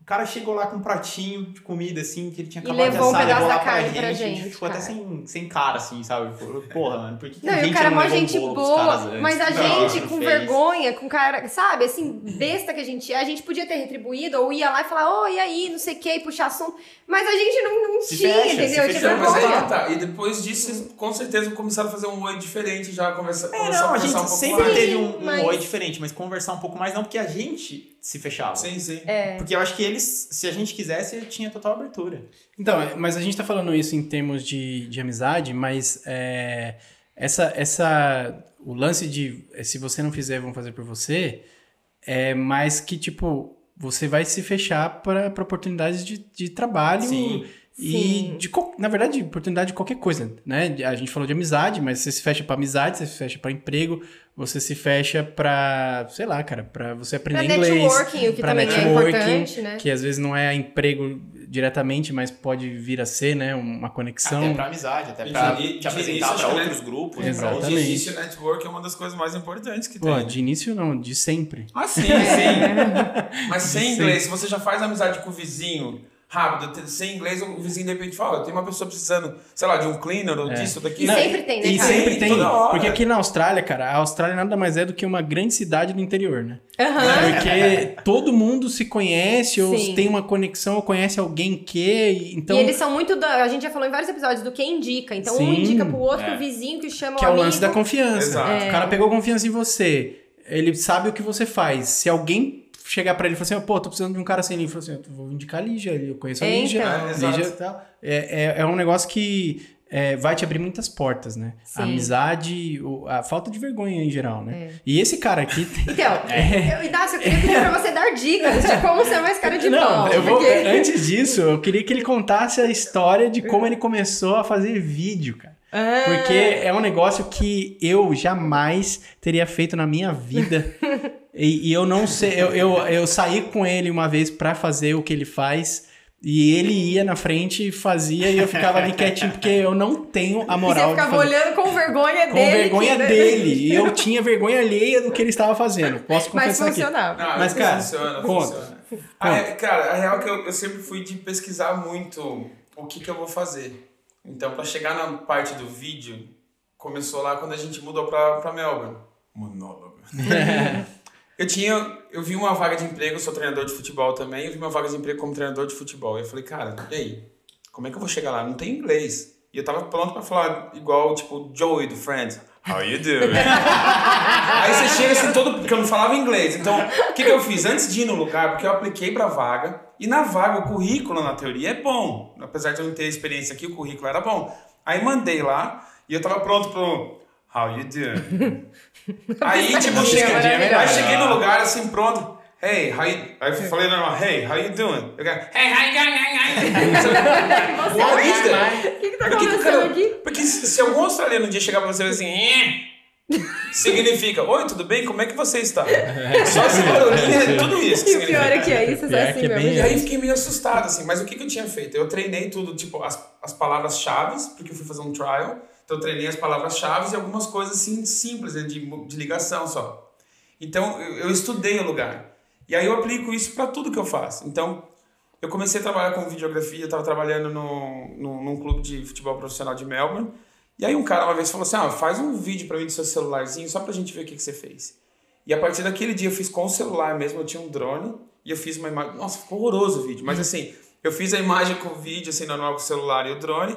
S2: O cara chegou lá com um pratinho de comida, assim, que ele tinha
S3: E
S2: acabado
S3: levou um
S2: de assar,
S3: pedaço
S2: levou lá
S3: da
S2: pra
S3: carne
S2: gente,
S3: pra
S2: a gente
S3: gente,
S2: ficou até
S3: cara.
S2: sem, sem cara, assim, sabe? Porra, mano, por que, que
S3: Não,
S2: a
S3: e
S2: gente
S3: o cara é
S2: não um
S3: gente boa,
S2: antes?
S3: mas a
S2: Não,
S3: gente
S2: não
S3: com
S2: fez.
S3: vergonha, com cara, sabe, assim, besta que a gente é, a gente podia ter retribuído, ou ia lá e falar, ô, e aí, não sei o que, e puxar assunto, mas a gente não, não
S2: Se
S3: tinha,
S2: fecha, se
S3: entendeu?
S2: fecha,
S3: Tinha
S4: Não, mas que tá. E depois disso, com certeza começaram a fazer um oi diferente já,
S2: É,
S4: começar
S2: não,
S4: a
S2: a gente
S4: conversar um pouco
S2: sempre
S4: mais.
S2: teve um, um
S3: mas-
S2: oi diferente, mas conversar um pouco mais não, porque a gente se fechava.
S4: Sim, sim.
S3: É.
S2: Porque eu acho que eles, se a gente quisesse, tinha total abertura.
S1: Então, é, mas a gente tá falando isso em termos de, de amizade, mas é, essa, essa, o lance de é, se você não fizer, vão fazer por você, é mais que, tipo, você vai se fechar para oportunidades de, de trabalho
S2: Sim.
S1: E,
S3: Sim.
S1: de, qual- na verdade, oportunidade de qualquer coisa, né? A gente falou de amizade, mas você se fecha para amizade, você se fecha para emprego, você se fecha para, sei lá, cara, para você
S3: Pra
S1: aprender inglês.
S3: networking, o que
S1: pra
S3: também
S1: networking,
S3: é importante, né?
S1: que às vezes não é emprego diretamente, mas pode vir a ser, né, uma conexão.
S2: Até pra amizade, até
S4: E
S2: pra
S4: de-
S2: te
S4: de
S2: apresentar pra
S4: que,
S2: outros grupos. pra
S1: Exatamente.
S2: outros-
S4: De início, network é uma das coisas mais importantes que
S1: Pô,
S4: tem.
S1: de início não, de sempre.
S4: Ah, sim,
S3: É.
S4: sim. Mas sem inglês, se você já faz amizade com o vizinho rápido, sem inglês, o vizinho de repente fala, tem uma pessoa precisando, sei lá, de um cleaner ou disso, daqui.
S3: E sempre tem, né,
S1: E
S3: cara?
S1: sempre tem,
S4: Toda hora.
S1: porque aqui na Austrália, cara, a Austrália nada mais é do que uma grande cidade do interior, né?
S3: Aham.
S1: Porque todo mundo se conhece, ou
S3: Sim.
S1: tem uma conexão, ou conhece alguém que, e- então...
S3: e eles são muito. Da, a gente já falou em vários episódios do que indica. Então um
S1: Sim.
S3: indica pro outro,
S2: É.
S3: pro vizinho que chama
S1: Que
S3: o
S1: é o
S3: amigo.
S1: lance da confiança.
S4: Exato.
S1: O cara pegou confiança em você. Ele sabe o que você faz. Se alguém chegar pra ele e falar assim, pô, tô precisando de um cara assim, ele falou assim, eu vou indicar a Lígia, eu conheço a
S3: É,
S1: Lígia,
S3: então.
S4: É,
S1: Lígia e tal. É, é, é um negócio que é, vai te abrir muitas portas, né?
S3: Sim.
S1: A amizade, o- a falta de vergonha em geral, né?
S3: É.
S1: E esse cara aqui...
S3: Então, eu, Inácio, eu queria pedir pra você dar dicas de como ser mais cara de
S1: Não,
S3: pau.
S1: eu vou,
S3: porque-
S1: antes disso, eu queria que ele contasse a história de como ele começou a fazer vídeo, cara.
S3: Ah,
S1: Porque é um negócio que eu jamais teria feito na minha vida. e, e eu não sei. Eu, eu, eu saí com ele uma vez pra fazer o que ele faz. E ele ia na frente e fazia, e eu ficava ali quietinho, porque eu não tenho a
S3: e
S1: moral
S3: você
S1: de
S3: ficava
S1: fazer.
S3: olhando com vergonha
S1: Com
S3: dele.
S1: vergonha
S3: que-
S1: dele. E eu tinha vergonha alheia do que ele estava fazendo. Posso
S3: Mas
S1: confessar aqui.
S3: funcionava.
S4: Não,
S1: Mas, cara,
S4: funciona,
S1: conta.
S4: funciona. Ah, é, cara, a real é que eu, eu sempre fui de pesquisar muito o que, que eu vou fazer. Então, pra chegar na parte do vídeo, começou lá quando a gente mudou pra, pra Melbourne. Monólogo. eu tinha. Eu vi uma vaga de emprego, eu sou treinador de futebol também, eu vi uma vaga de emprego como treinador de futebol. E eu falei, cara, e aí? Como é que eu vou chegar lá? Não tem inglês. E eu tava pronto pra falar igual, tipo, Joey do Friends. How you doing? Aí você chega assim todo. Porque eu não falava inglês. Então, o que, que eu fiz? Antes de ir no lugar, porque eu apliquei pra vaga. E na vaga, o currículo, na teoria, é bom. Apesar de eu não ter experiência aqui, o currículo era bom. Aí mandei lá e eu tava pronto pro. How you doing? Aí, tipo, cheguei, aí cheguei no lugar assim, pronto. Hey, how you... Aí eu falei normal, hey, how you doing? Eu quero, hey, how you doing? What is that?
S3: O que, que tá acontecendo
S4: cara-
S3: aqui?
S4: Porque se, se algum australiano um dia chegar pra você e falar assim, "Eh", significa, oi, tudo bem? Como é que você está? Só esse barulhinho é tudo isso que
S3: E o pior é que é isso, é assim
S1: é
S3: mesmo.
S4: E aí fiquei meio assustado, assim. Mas o que, que eu tinha feito? Eu treinei tudo, tipo, as, as palavras-chave, porque eu fui fazer um trial. Então eu treinei as palavras-chave e algumas coisas, assim, simples, né, de, de ligação só. Então eu, eu estudei o lugar. E aí eu aplico isso para tudo que eu faço. Então eu comecei a trabalhar com videografia, eu estava trabalhando no, no, num clube de futebol profissional de Melbourne. E aí um cara uma vez falou assim, ah, faz um vídeo para mim do seu celularzinho só pra gente ver o que, que você fez. E a partir daquele dia eu fiz com o celular mesmo, eu tinha um drone e eu fiz uma imagem. Nossa, ficou horroroso o vídeo, mas assim, eu fiz a imagem com o vídeo, assim, normal com o celular e o drone.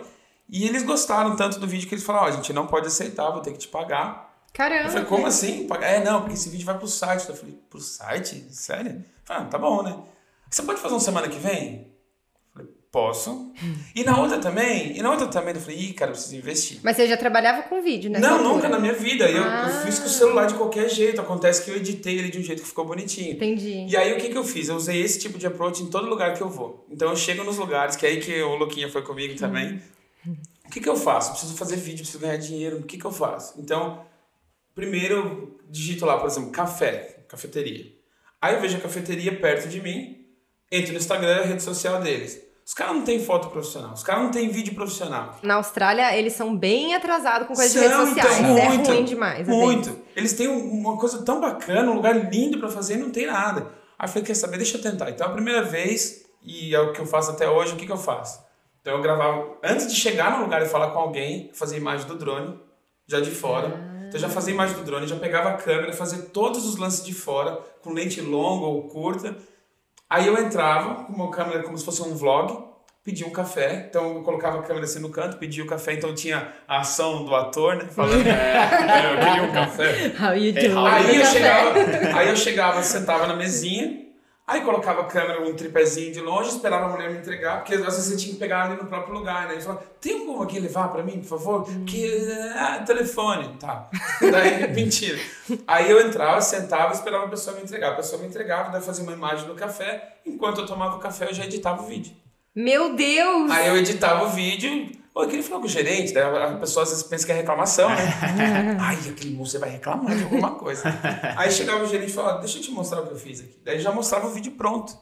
S4: E eles gostaram tanto do vídeo que eles falaram: Ó, a gente não pode aceitar, vou ter que te pagar.
S3: Caramba.
S4: Eu falei: Como assim? Pagar? É, não, porque esse vídeo vai pro site. Eu falei: Pro site? Sério? Ah, tá bom, né? Você pode fazer uma semana que vem? Eu falei: Posso. E na outra também? E na outra também? Eu falei: Ih, cara, eu preciso investir.
S3: Mas você já trabalhava com vídeo, né?
S4: Não, nunca na minha vida. Eu,
S3: Ah.
S4: eu fiz com o celular de qualquer jeito. Acontece que eu editei ele de um jeito que ficou bonitinho.
S3: Entendi.
S4: E aí o que, que eu fiz? Eu usei esse tipo de approach em todo lugar que eu vou. Então eu chego nos lugares, que é aí que o Luquinha foi comigo também. O que, que eu faço? Preciso fazer vídeo, preciso ganhar dinheiro. O que, que eu faço? Então, primeiro eu digito lá, por exemplo, café, cafeteria. Aí eu vejo a cafeteria perto de mim, entro no Instagram, a rede social deles. Os caras não têm foto profissional, os caras não têm vídeo profissional.
S3: Na Austrália, eles são bem atrasados com coisas de redes sociais.
S4: então,
S3: é
S4: muito,
S3: ruim demais.
S4: Muito. Eles têm um- uma coisa tão bacana, um lugar lindo pra fazer e não tem nada. Aí eu falei, quer saber, deixa eu tentar. Então a primeira vez, e é o que eu faço até hoje, o que, que eu faço? Então eu gravava, antes de chegar no lugar e falar com alguém, eu fazia imagem do drone, já de fora. Então eu já fazia imagem do drone, já pegava a câmera, fazia todos os lances de fora, com lente longa ou curta. Aí eu entrava com uma câmera como se fosse um vlog, pedia um café. Então eu colocava a câmera assim no canto, pedia o café. Então tinha a ação do ator, né? Falando, é, eu queria um café.
S3: How you doing?
S4: Aí eu chegava, aí eu chegava, sentava na mesinha, aí colocava a câmera, um tripézinho de longe, esperava a mulher me entregar, porque às vezes você tinha que pegar ali no próprio lugar, né? Ele falava, tem como aqui levar pra mim, por favor? Porque, ah, telefone, tá. Daí, mentira. Aí eu entrava, sentava e esperava a pessoa me entregar. A pessoa me entregava, daí fazia uma imagem do café, enquanto eu tomava o café eu já editava o vídeo.
S3: Meu Deus!
S4: Aí eu editava o vídeo. Pô, eu queria falar com o gerente, daí a pessoa às vezes pensa que é reclamação, né? Ai, aquele moço vai reclamar de alguma coisa. Aí chegava o gerente e falava, deixa eu te mostrar o que eu fiz aqui. Daí já mostrava o vídeo pronto.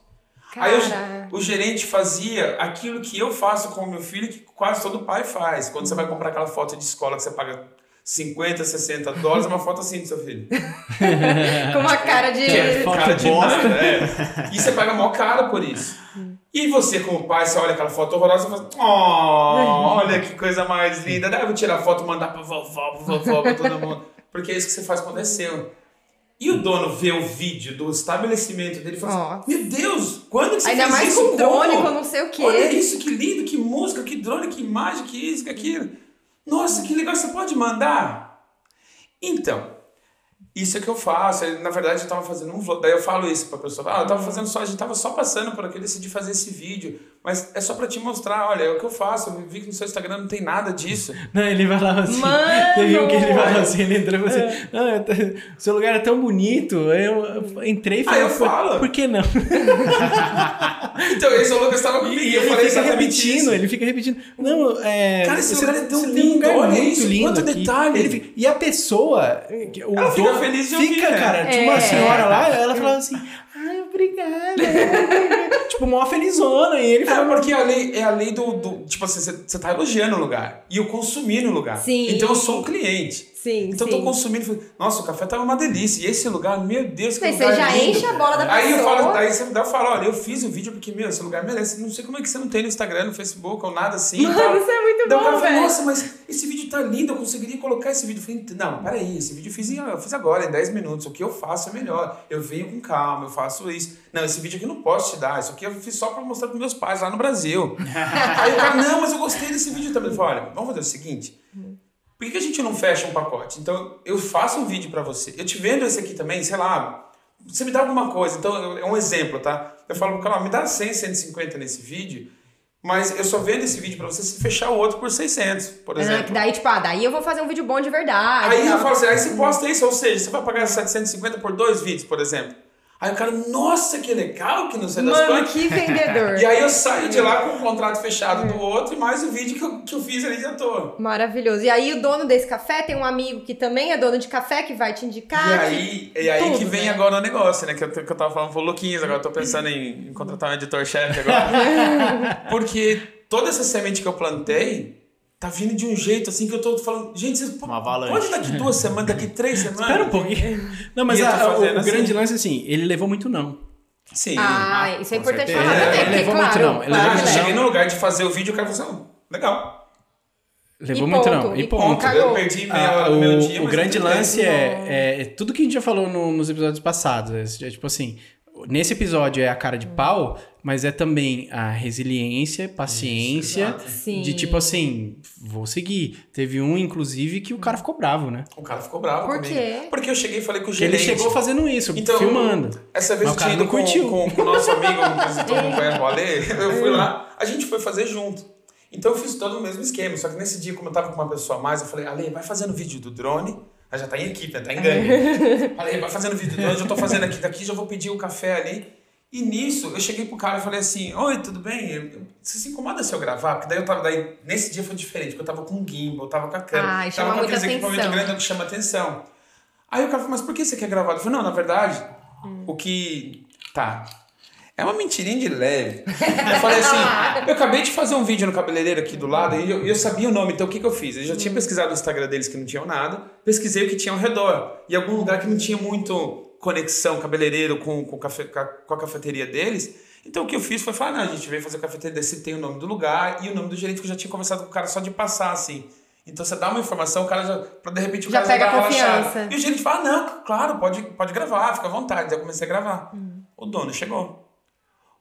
S4: Aí
S3: Cara.
S4: o, o gerente fazia aquilo que eu faço com o meu filho, que quase todo pai faz. Quando você vai comprar aquela foto de escola que você paga 50, 60 dólares, é uma foto assim do seu filho.
S3: Com uma cara de.
S1: Que é foto
S4: Cara de
S1: bosta.
S4: nada, é. E você paga mó caro por isso. E você, como pai, você olha aquela foto horrorosa e fala, oh, olha que coisa mais linda. Daí eu vou tirar a foto e mandar pra vovó, pra vovó, pra todo mundo. Porque é isso que você faz quando é seu. E o dono vê o vídeo do estabelecimento dele e fala assim, meu Deus, quando que você
S3: Ainda
S4: fez
S3: mais
S4: isso?
S3: com drone, com não sei o quê.
S4: Olha isso, que lindo, que música, que drone, que imagem, que isso, que aquilo. Nossa, que legal, você pode mandar? Então, isso é que eu faço. Na verdade, eu tava fazendo um vlog. Daí eu falo isso pra pessoa. Ah, eu tava fazendo só, a gente tava só passando por aqui, eu decidi fazer esse vídeo. Mas é só pra te mostrar, olha, é o que eu faço. Eu vi que no seu Instagram não tem nada disso.
S1: Não, ele falava assim.
S3: Mano!
S1: Você viu que ele falava assim, ele entrou e falou assim: Não, eu tô- seu lugar é tão bonito. Eu, eu entrei e
S4: Ah,
S1: falei,
S4: eu
S1: "Por-
S4: falo.
S1: por que não?
S4: Então, esse é o Lucas estava comigo e eu
S1: ele
S4: falei
S1: fica repetindo,
S4: isso.
S1: ele fica repetindo. Não, é.
S4: Cara, esse
S1: você-
S4: lugar é tão lindo,
S1: um
S4: olha
S1: muito
S4: isso,
S1: lindo
S4: quanto
S1: aqui.
S4: detalhe.
S1: Ele fica- e a pessoa. O
S4: Ela fica
S1: dono
S4: feliz de
S1: Fica,
S4: ouvir, né?
S1: cara. Tinha uma
S3: É.
S1: senhora lá, ela falava assim: Ai, obrigada. tipo, mó felizona. E ele
S4: É,
S1: falava.
S4: porque a lei, é a lei do, do- Tipo assim, você, tá elogiando o lugar. E eu consumi no lugar.
S3: Sim.
S4: Então eu sou um cliente.
S3: Sim,
S4: Então eu
S3: sim.
S4: tô consumindo. Nossa, o café tava uma delícia. E esse lugar, meu Deus, que lugar
S3: você já
S4: lindo.
S3: enche a bola da
S4: Aí eu
S3: pessoa.
S4: falo, aí você dá eu falo, olha, eu fiz o vídeo porque, meu, esse lugar merece. Não sei como é que você não tem no Instagram, no Facebook ou nada assim.
S3: Mano,
S4: tal.
S3: isso é muito
S4: Daí o
S3: bom,
S4: cara
S3: velho.
S4: nossa, mas esse vídeo tá lindo, eu conseguiria colocar esse vídeo. Eu falei, não, peraí, esse vídeo eu fiz, em- eu fiz agora, em 10 minutos. O que eu faço é melhor. Eu venho com calma, eu faço isso. Não, esse vídeo aqui eu não posso te dar. Isso aqui eu fiz só pra mostrar pros meus pais lá no Brasil. aí o cara, não, mas eu gostei desse vídeo também. Eu falei, olha, vamos fazer o seguinte. Por que, a gente não fecha um pacote? Então, eu faço um vídeo pra você. Eu te vendo esse aqui também, sei lá, você me dá alguma coisa. Então, é um exemplo, tá? Eu falo pro cara, ó, me dá 100, 150 nesse vídeo, mas eu só vendo esse vídeo pra você se fechar o outro por 600, por
S3: Ah,
S4: exemplo.
S3: que daí, tipo, ah, daí eu vou fazer um vídeo bom de verdade.
S4: Aí eu falo assim, aí você posta isso, ou seja, você vai pagar 750 por dois vídeos, por exemplo. Aí o cara, nossa, que legal, que não sei das
S3: Mano,
S4: quantas.
S3: que vendedor.
S4: E aí eu saio de lá com o contrato fechado do outro e mais o vídeo que eu, que eu fiz ali de ator.
S3: Maravilhoso. E aí o dono desse café tem um amigo que também é dono de café que vai te indicar.
S4: E aí, e aí
S3: tudo,
S4: que vem
S3: né?
S4: agora o negócio, né? Que eu, que eu tava falando pro Luquinhas, agora eu tô pensando em, em contratar um editor-chefe agora. Porque toda essa semente que eu plantei tá vindo de um jeito assim que eu tô falando, gente, vocês
S2: Uma avalanche.
S4: pode daqui duas semanas, daqui três semanas?
S1: Espera um pouquinho. Não, mas a- o,
S4: assim.
S1: grande lance, assim, ele levou muito não.
S4: Sim.
S3: Ah, isso é importante
S2: certeza.
S3: falar
S1: É,
S3: também,
S1: ele levou
S3: claro,
S1: muito não, ele
S4: Ah,
S1: levou
S3: né?
S4: cheguei no lugar de fazer o vídeo, o cara falou assim, "Ah, legal.
S1: Levou
S3: E
S1: muito
S3: ponto,
S1: não.
S3: e ponto.
S1: ponto.
S4: Eu perdi meia
S1: Ah,
S4: hora do meu
S1: o,
S4: dia,
S1: o grande lance é, é, é tudo que a gente já falou no- nos episódios passados. É, tipo assim, nesse episódio é a cara de pau, mas é também a resiliência, paciência.
S3: Sim.
S1: de tipo assim, vou seguir. Teve um, inclusive, que o cara ficou bravo, né?
S4: O cara ficou bravo
S3: Por
S4: comigo.
S3: quê?
S4: Porque eu cheguei e falei com o
S1: Porque ele
S4: gerente.
S1: chegou fazendo isso,
S4: Então,
S1: filmando.
S4: Essa vez
S1: Mas
S4: eu tinha ido com,
S1: curtiu.
S4: com, com o nosso amigo, que mundo conhece o Ale, eu fui lá, a gente foi fazer junto. Então eu fiz todo o mesmo esquema, só que nesse dia, como eu tava com uma pessoa a mais, eu falei, Ale, vai fazendo vídeo do drone, Ela já tá em equipe, né? tá em gangue. falei, vai fazendo vídeo drone, já tô fazendo aqui, daqui já vou pedir o café ali. E nisso, eu cheguei pro cara e falei assim, oi, tudo bem? Você se incomoda se eu gravar? Porque daí eu tava, daí, nesse dia foi diferente, porque eu tava com um gimbal, eu tava com a câmera,
S3: chama
S4: tava com aqueles equipamentos grandes que chama atenção. Aí o cara falou, mas por que você quer gravar? Eu falei, não, na verdade, o que... Tá. É uma mentirinha de leve. Eu falei assim, eu acabei de fazer um vídeo no cabeleireiro aqui do lado e eu, eu sabia o nome, então o que, que eu fiz? Eu já tinha pesquisado no Instagram deles que não tinham nada, pesquisei o que tinha ao redor. E algum lugar que não tinha muito conexão cabeleireiro com, com, o cafe- com a- cafeteria deles. Então o que eu fiz foi falar, não, a gente veio fazer cafeteria desse, tem o nome do lugar e o nome do gerente que eu já tinha conversado com o cara só de passar, assim. Então você dá uma informação, o cara já, pra de repente o
S3: Já
S4: cara
S3: pega
S4: já dá
S3: confiança.
S4: E o gerente fala, ah, não, claro, pode, pode gravar, fica à vontade. Daí eu comecei a gravar. O dono chegou.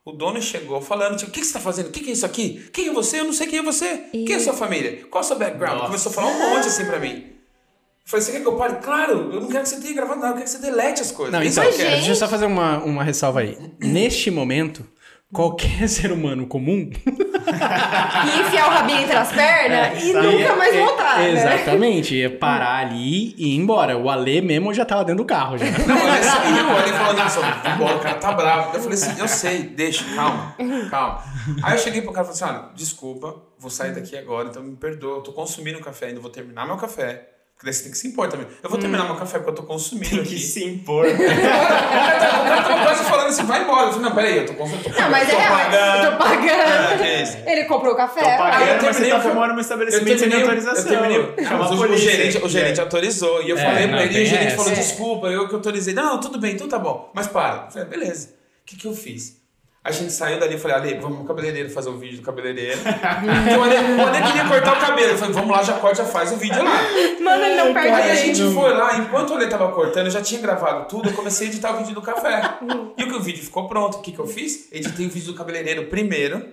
S4: O dono chegou falando, tipo, o que que você tá fazendo? O que que é isso aqui? Quem é você? Eu não sei quem é você. Quem é a sua família? Qual é o seu background?
S2: Nossa.
S4: Começou a falar um monte assim pra mim. Eu falei, você quer que eu pare? Claro, eu não quero que você tenha gravado nada, eu quero que você delete as coisas.
S1: Não,
S4: Isso
S1: então,
S4: eu quero.
S1: deixa eu só fazer uma, uma ressalva aí. Neste momento, qualquer ser humano comum
S3: E enfiar o rabinho entre as pernas e
S1: Isso aí
S3: nunca
S1: é-
S3: mais
S1: é-
S3: voltar, né?
S1: Exatamente, ia parar ali e ir embora. O Ale mesmo já tava dentro do carro já.
S4: Não, ele saiu, ele falou, nossa, embora, o cara tá bravo. Eu falei assim, eu sei, deixa, calma, calma. Aí eu cheguei pro cara e falei assim, olha, desculpa, vou sair daqui agora, então me perdoa, eu tô consumindo café ainda, vou terminar meu café. Porque daí você tem que se impor também. Eu vou terminar meu café porque eu tô consumindo
S2: Tem
S4: aqui.
S2: que se impor.
S4: O cara tava quase falando assim, vai embora. Eu falei, não, peraí, eu tô consumindo. Tô,
S3: Não, mas
S4: tô
S3: é,
S4: pagando.
S3: eu tô pagando.
S4: Ah, isso.
S3: Ele comprou o café.
S2: Tô
S4: Aí eu
S2: pagando, mas você
S4: terminei
S2: tá
S4: o-
S2: um
S4: Eu
S2: estabelecimento sem autorização.
S4: eu terminei.
S2: Chama
S4: Mas
S2: a
S4: o, o
S2: polícia.
S4: gerente, o gerente autorizou. E eu
S1: É,
S4: falei
S1: não,
S4: pra ele, e o gerente
S1: essa.
S4: falou,
S3: É.
S4: desculpa, eu que autorizei. Não, tudo bem, então tá bom. Mas para. Eu falei, beleza. O que, que eu fiz? A gente saiu dali e falei, Ale, vamos no cabeleireiro fazer o vídeo do cabeleireiro. Porque o Ale, o Ale queria cortar o cabelo. Eu falei, vamos lá, já corta, já faz o vídeo lá.
S3: Mano, ele não perde
S4: Aí a gente foi lá, enquanto o Ale tava cortando, eu já tinha gravado tudo, eu comecei a editar o vídeo do café. E o que o vídeo ficou pronto, o que, que eu fiz? Editei o vídeo do cabeleireiro primeiro,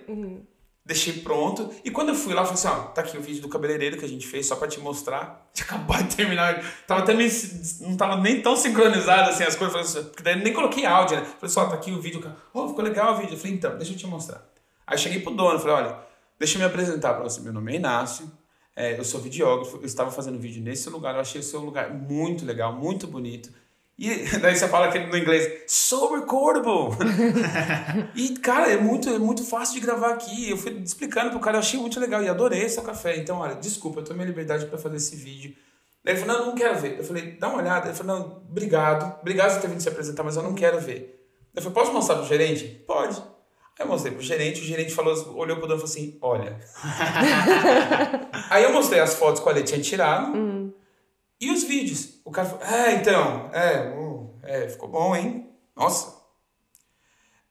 S4: deixei pronto. E quando eu fui lá, eu falei assim: ó, tá aqui o vídeo do cabeleireiro que a gente fez só pra te mostrar. Tinha acabado de terminar. Tava até meio, não tava nem tão sincronizado assim as coisas. Falei assim, porque daí nem coloquei áudio, né? Falei só, tá aqui o vídeo. Oh, ficou legal o vídeo. Eu falei, então, deixa eu te mostrar. Aí cheguei pro dono, falei, olha, deixa eu me apresentar pra você. Meu nome é Inácio. É, eu sou videógrafo, eu estava fazendo vídeo nesse lugar, eu achei o seu lugar muito legal, muito bonito. E daí você fala aquele no inglês, so recordable. e, cara, é muito, é muito fácil de gravar aqui. Eu fui explicando pro cara, eu achei muito legal e adorei seu café. Então, olha, desculpa, eu tomei a liberdade para fazer esse vídeo. Daí ele falou, não, não quero ver. Eu falei, dá uma olhada. Ele falou, não, obrigado, obrigado por ter vindo se apresentar, mas eu não quero ver. Eu falei, posso mostrar pro gerente? Pode. Aí eu mostrei pro gerente, o gerente falou, olhou pro dono e falou assim, olha. Aí eu mostrei as fotos que o Ale tinha tirado. E os vídeos? O cara falou, é, então, é, uh, é, ficou bom, hein? Nossa.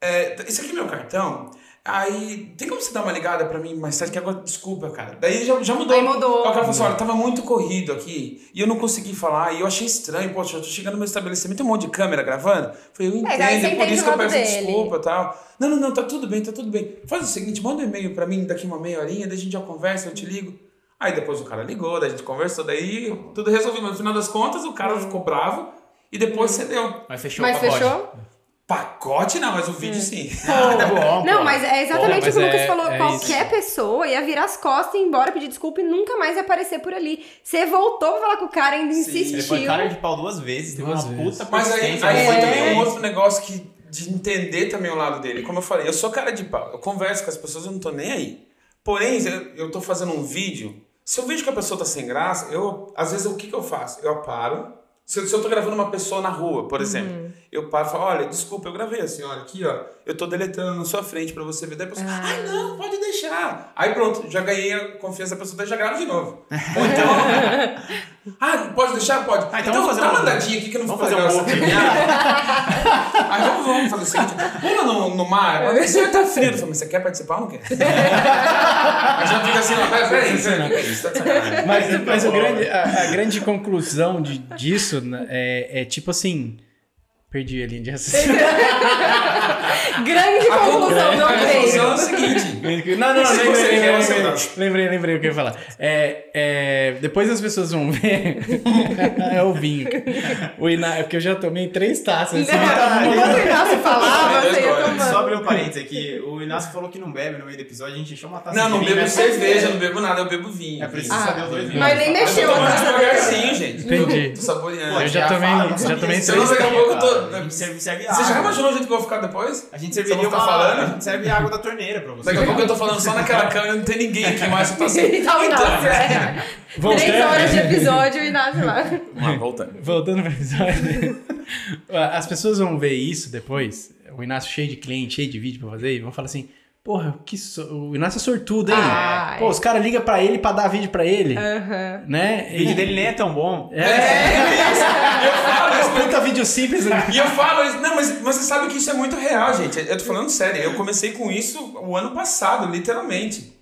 S4: É, esse aqui é meu cartão. Aí, tem como você dar uma ligada pra mim mais tarde? Que agora, desculpa, cara. Daí já, já mudou.
S3: Aí mudou.
S4: O cara falou assim: olha, tava muito corrido aqui e eu não consegui falar. E eu achei estranho, poxa, eu tô chegando no meu estabelecimento, tem um monte de câmera gravando. Falei, eu
S3: É,
S4: entendo, é por isso que eu peço
S3: dele.
S4: desculpa e tal. Não, não, não, tá tudo bem, tá tudo bem. Faz o seguinte, manda um e-mail pra mim daqui uma meia horinha, daí a gente já conversa, eu te ligo. Aí depois o cara ligou, daí a gente conversou, daí tudo resolvido. Mas no final das contas, o cara ficou bravo e depois cedeu.
S2: Mas fechou
S3: Mas
S2: o pacote.
S3: fechou?
S4: Pacote não, mas o vídeo sim.
S1: Ah, tá bom,
S3: Não,
S1: pô.
S3: mas é exatamente
S1: Pô,
S3: o que o
S1: mas
S3: Lucas
S1: é-
S3: falou.
S1: é
S3: Qualquer pessoa ia virar as costas, ir embora, pedir desculpa e nunca mais ia aparecer por ali. Você voltou pra falar com o cara, ainda
S4: Sim,
S3: insistiu.
S2: Ele foi cara de pau duas vezes, teve
S1: Duas
S2: uma
S1: vezes.
S2: puta
S4: Mas aí, aí foi
S3: É.
S4: também um outro negócio que, de entender também o lado dele. Como eu falei, eu sou cara de pau. Eu converso com as pessoas, eu não tô nem aí. Porém, eu, eu tô fazendo um vídeo. Se eu vejo que a pessoa tá sem graça, eu, às vezes, o que que eu faço? Eu paro. Se eu, se eu tô gravando uma pessoa na rua, por exemplo, eu paro e falo, olha, desculpa, eu gravei a senhora aqui, ó. Eu tô deletando na sua frente pra você ver. Daí a pessoa,
S3: Ah.
S4: ai, não, pode deixar. Aí pronto, já ganhei a confiança da pessoa, daí já gravo de novo. Ou então, ah, pode deixar? Pode.
S2: Ah, então
S4: então
S2: vamos fazer
S4: dá uma
S2: um-
S4: andadinha aqui que não
S2: vamos
S4: ficou
S2: fazer um
S4: essa caminhada. Aí vamos, vamos fazer o seguinte: pula no, no mar, mas esse vai tá frio. Eu falei, mas você quer participar ou não quer? Aí já fica assim, ó, peraí, peraí, peraí, peraí, isso tá sacanagem.
S1: Mas, mas o grande, a, a grande conclusão de, disso né, é, é tipo assim. Perdi a linha de raciocínio.
S3: Grande
S4: A
S3: conclusão do
S4: conclusão é o seguinte:
S1: Não, não, não, lembrei,
S4: você
S1: lembrei,
S4: você
S1: lembrei, lembrei, lembrei o que eu ia falar. É, é, depois as pessoas vão ver. é o vinho. O Iná, é porque eu já tomei três taças. Assim, tá
S3: Não, Enquanto o Inácio falava, você ia
S4: Só
S3: tomando.
S2: Só abrir um parênteses aqui, o Inácio falou que não bebe no meio do episódio, a gente encheu uma taça
S4: Não,
S2: de
S4: não
S2: vinho,
S4: bebo
S2: né?
S4: cerveja, não bebo nada, eu bebo vinho.
S2: É preciso
S3: Ah,
S2: saber os dois vinhos.
S3: mas nem
S4: eu
S3: mexeu
S4: tô
S3: a taça.
S4: devagarzinho, gente.
S1: Entendi.
S4: Tô saboreando.
S1: Eu já tomei-
S2: não
S1: já tomei
S4: três
S2: daqui a pouco eu tô- serve, serve
S4: Você já imaginou o jeito que eu vou ficar depois?
S2: A gente
S4: Você
S2: serviria
S4: vai
S2: uma...
S4: falando?
S2: A gente serve água da torneira pra você.
S4: Daqui a pouco eu tô falando só naquela câmera, não tem ninguém aqui mais, eu tô assim.
S3: E tá o Inácio, é.
S1: Voltando.
S3: Três horas de episódio e o Inácio lá.
S4: Mas voltando.
S1: Voltando pro episódio. As pessoas vão ver isso depois. O Inácio cheio de cliente, cheio de vídeo pra fazer, e vão falar assim: Porra, que so... o Inácio é sortudo, hein?
S3: Ai.
S1: Pô, os caras ligam pra ele pra dar vídeo pra ele.
S3: Aham.
S1: Né?
S2: O vídeo dele nem é tão bom.
S1: É.
S4: Eu falo isso,
S1: Puta vídeo simples. né?
S4: E eu falo isso, não, mas, mas você sabe que isso é muito real, gente. Eu tô falando sério, eu comecei com isso o ano passado, literalmente.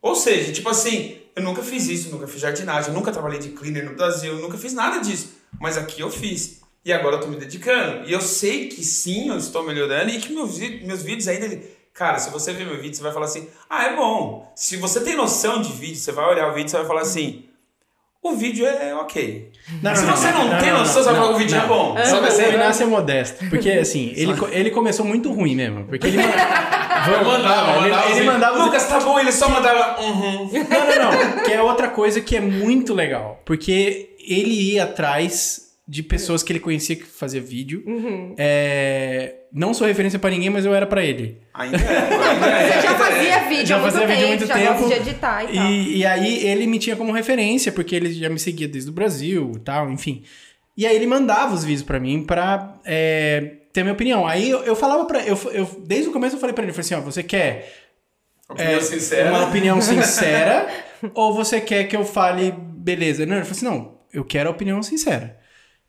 S4: Ou seja, tipo assim, eu nunca fiz isso, nunca fiz jardinagem, nunca trabalhei de cleaner no Brasil, nunca fiz nada disso. Mas aqui eu fiz. E agora eu tô me dedicando. E eu sei que sim, eu estou melhorando e que meus, meus vídeos ainda. Cara, se você ver meu vídeo, você vai falar assim: ah, é bom. Se você tem noção de vídeo, você vai olhar o vídeo e você vai falar assim: o vídeo é ok.
S1: Não,
S4: se
S1: não,
S4: você
S1: não,
S4: não, tem
S1: não,
S4: noção,
S1: não,
S4: você vai falar:
S1: não,
S4: o vídeo
S1: não.
S4: é bom.
S1: Sabe,
S4: Só vai
S1: o
S4: ser.
S1: Inácio é modesto. Porque, assim, ele, ele começou muito ruim mesmo. Porque ele,
S4: mandava,
S1: ele,
S4: mandava
S1: ele
S4: assim,
S1: mandava.
S4: Lucas, tá bom, ele só mandava. Uhum.
S1: Não, não, não. Que é outra coisa que é muito legal. Porque ele ia atrás de pessoas que ele conhecia que fazia vídeo.
S3: Uhum.
S1: É, Não sou referência pra ninguém, mas eu era pra ele.
S4: Ainda é, ainda é.
S3: Você já fazia vídeo
S1: Já
S3: há muito
S1: fazia
S3: tempo,
S1: vídeo há muito
S3: já
S1: tempo.
S3: gosta de editar e tal.
S1: E, e aí ele me tinha como referência, porque ele já me seguia desde o Brasil e tal, enfim. E aí ele mandava os vídeos pra mim pra é, ter a minha opinião. Aí eu, eu falava pra eu, eu Desde o começo eu falei pra ele, eu falei assim, ó, você quer
S4: Opinião sincera.
S1: uma opinião sincera ou você quer que eu fale beleza? Não, ele falou assim, não, eu quero a opinião sincera.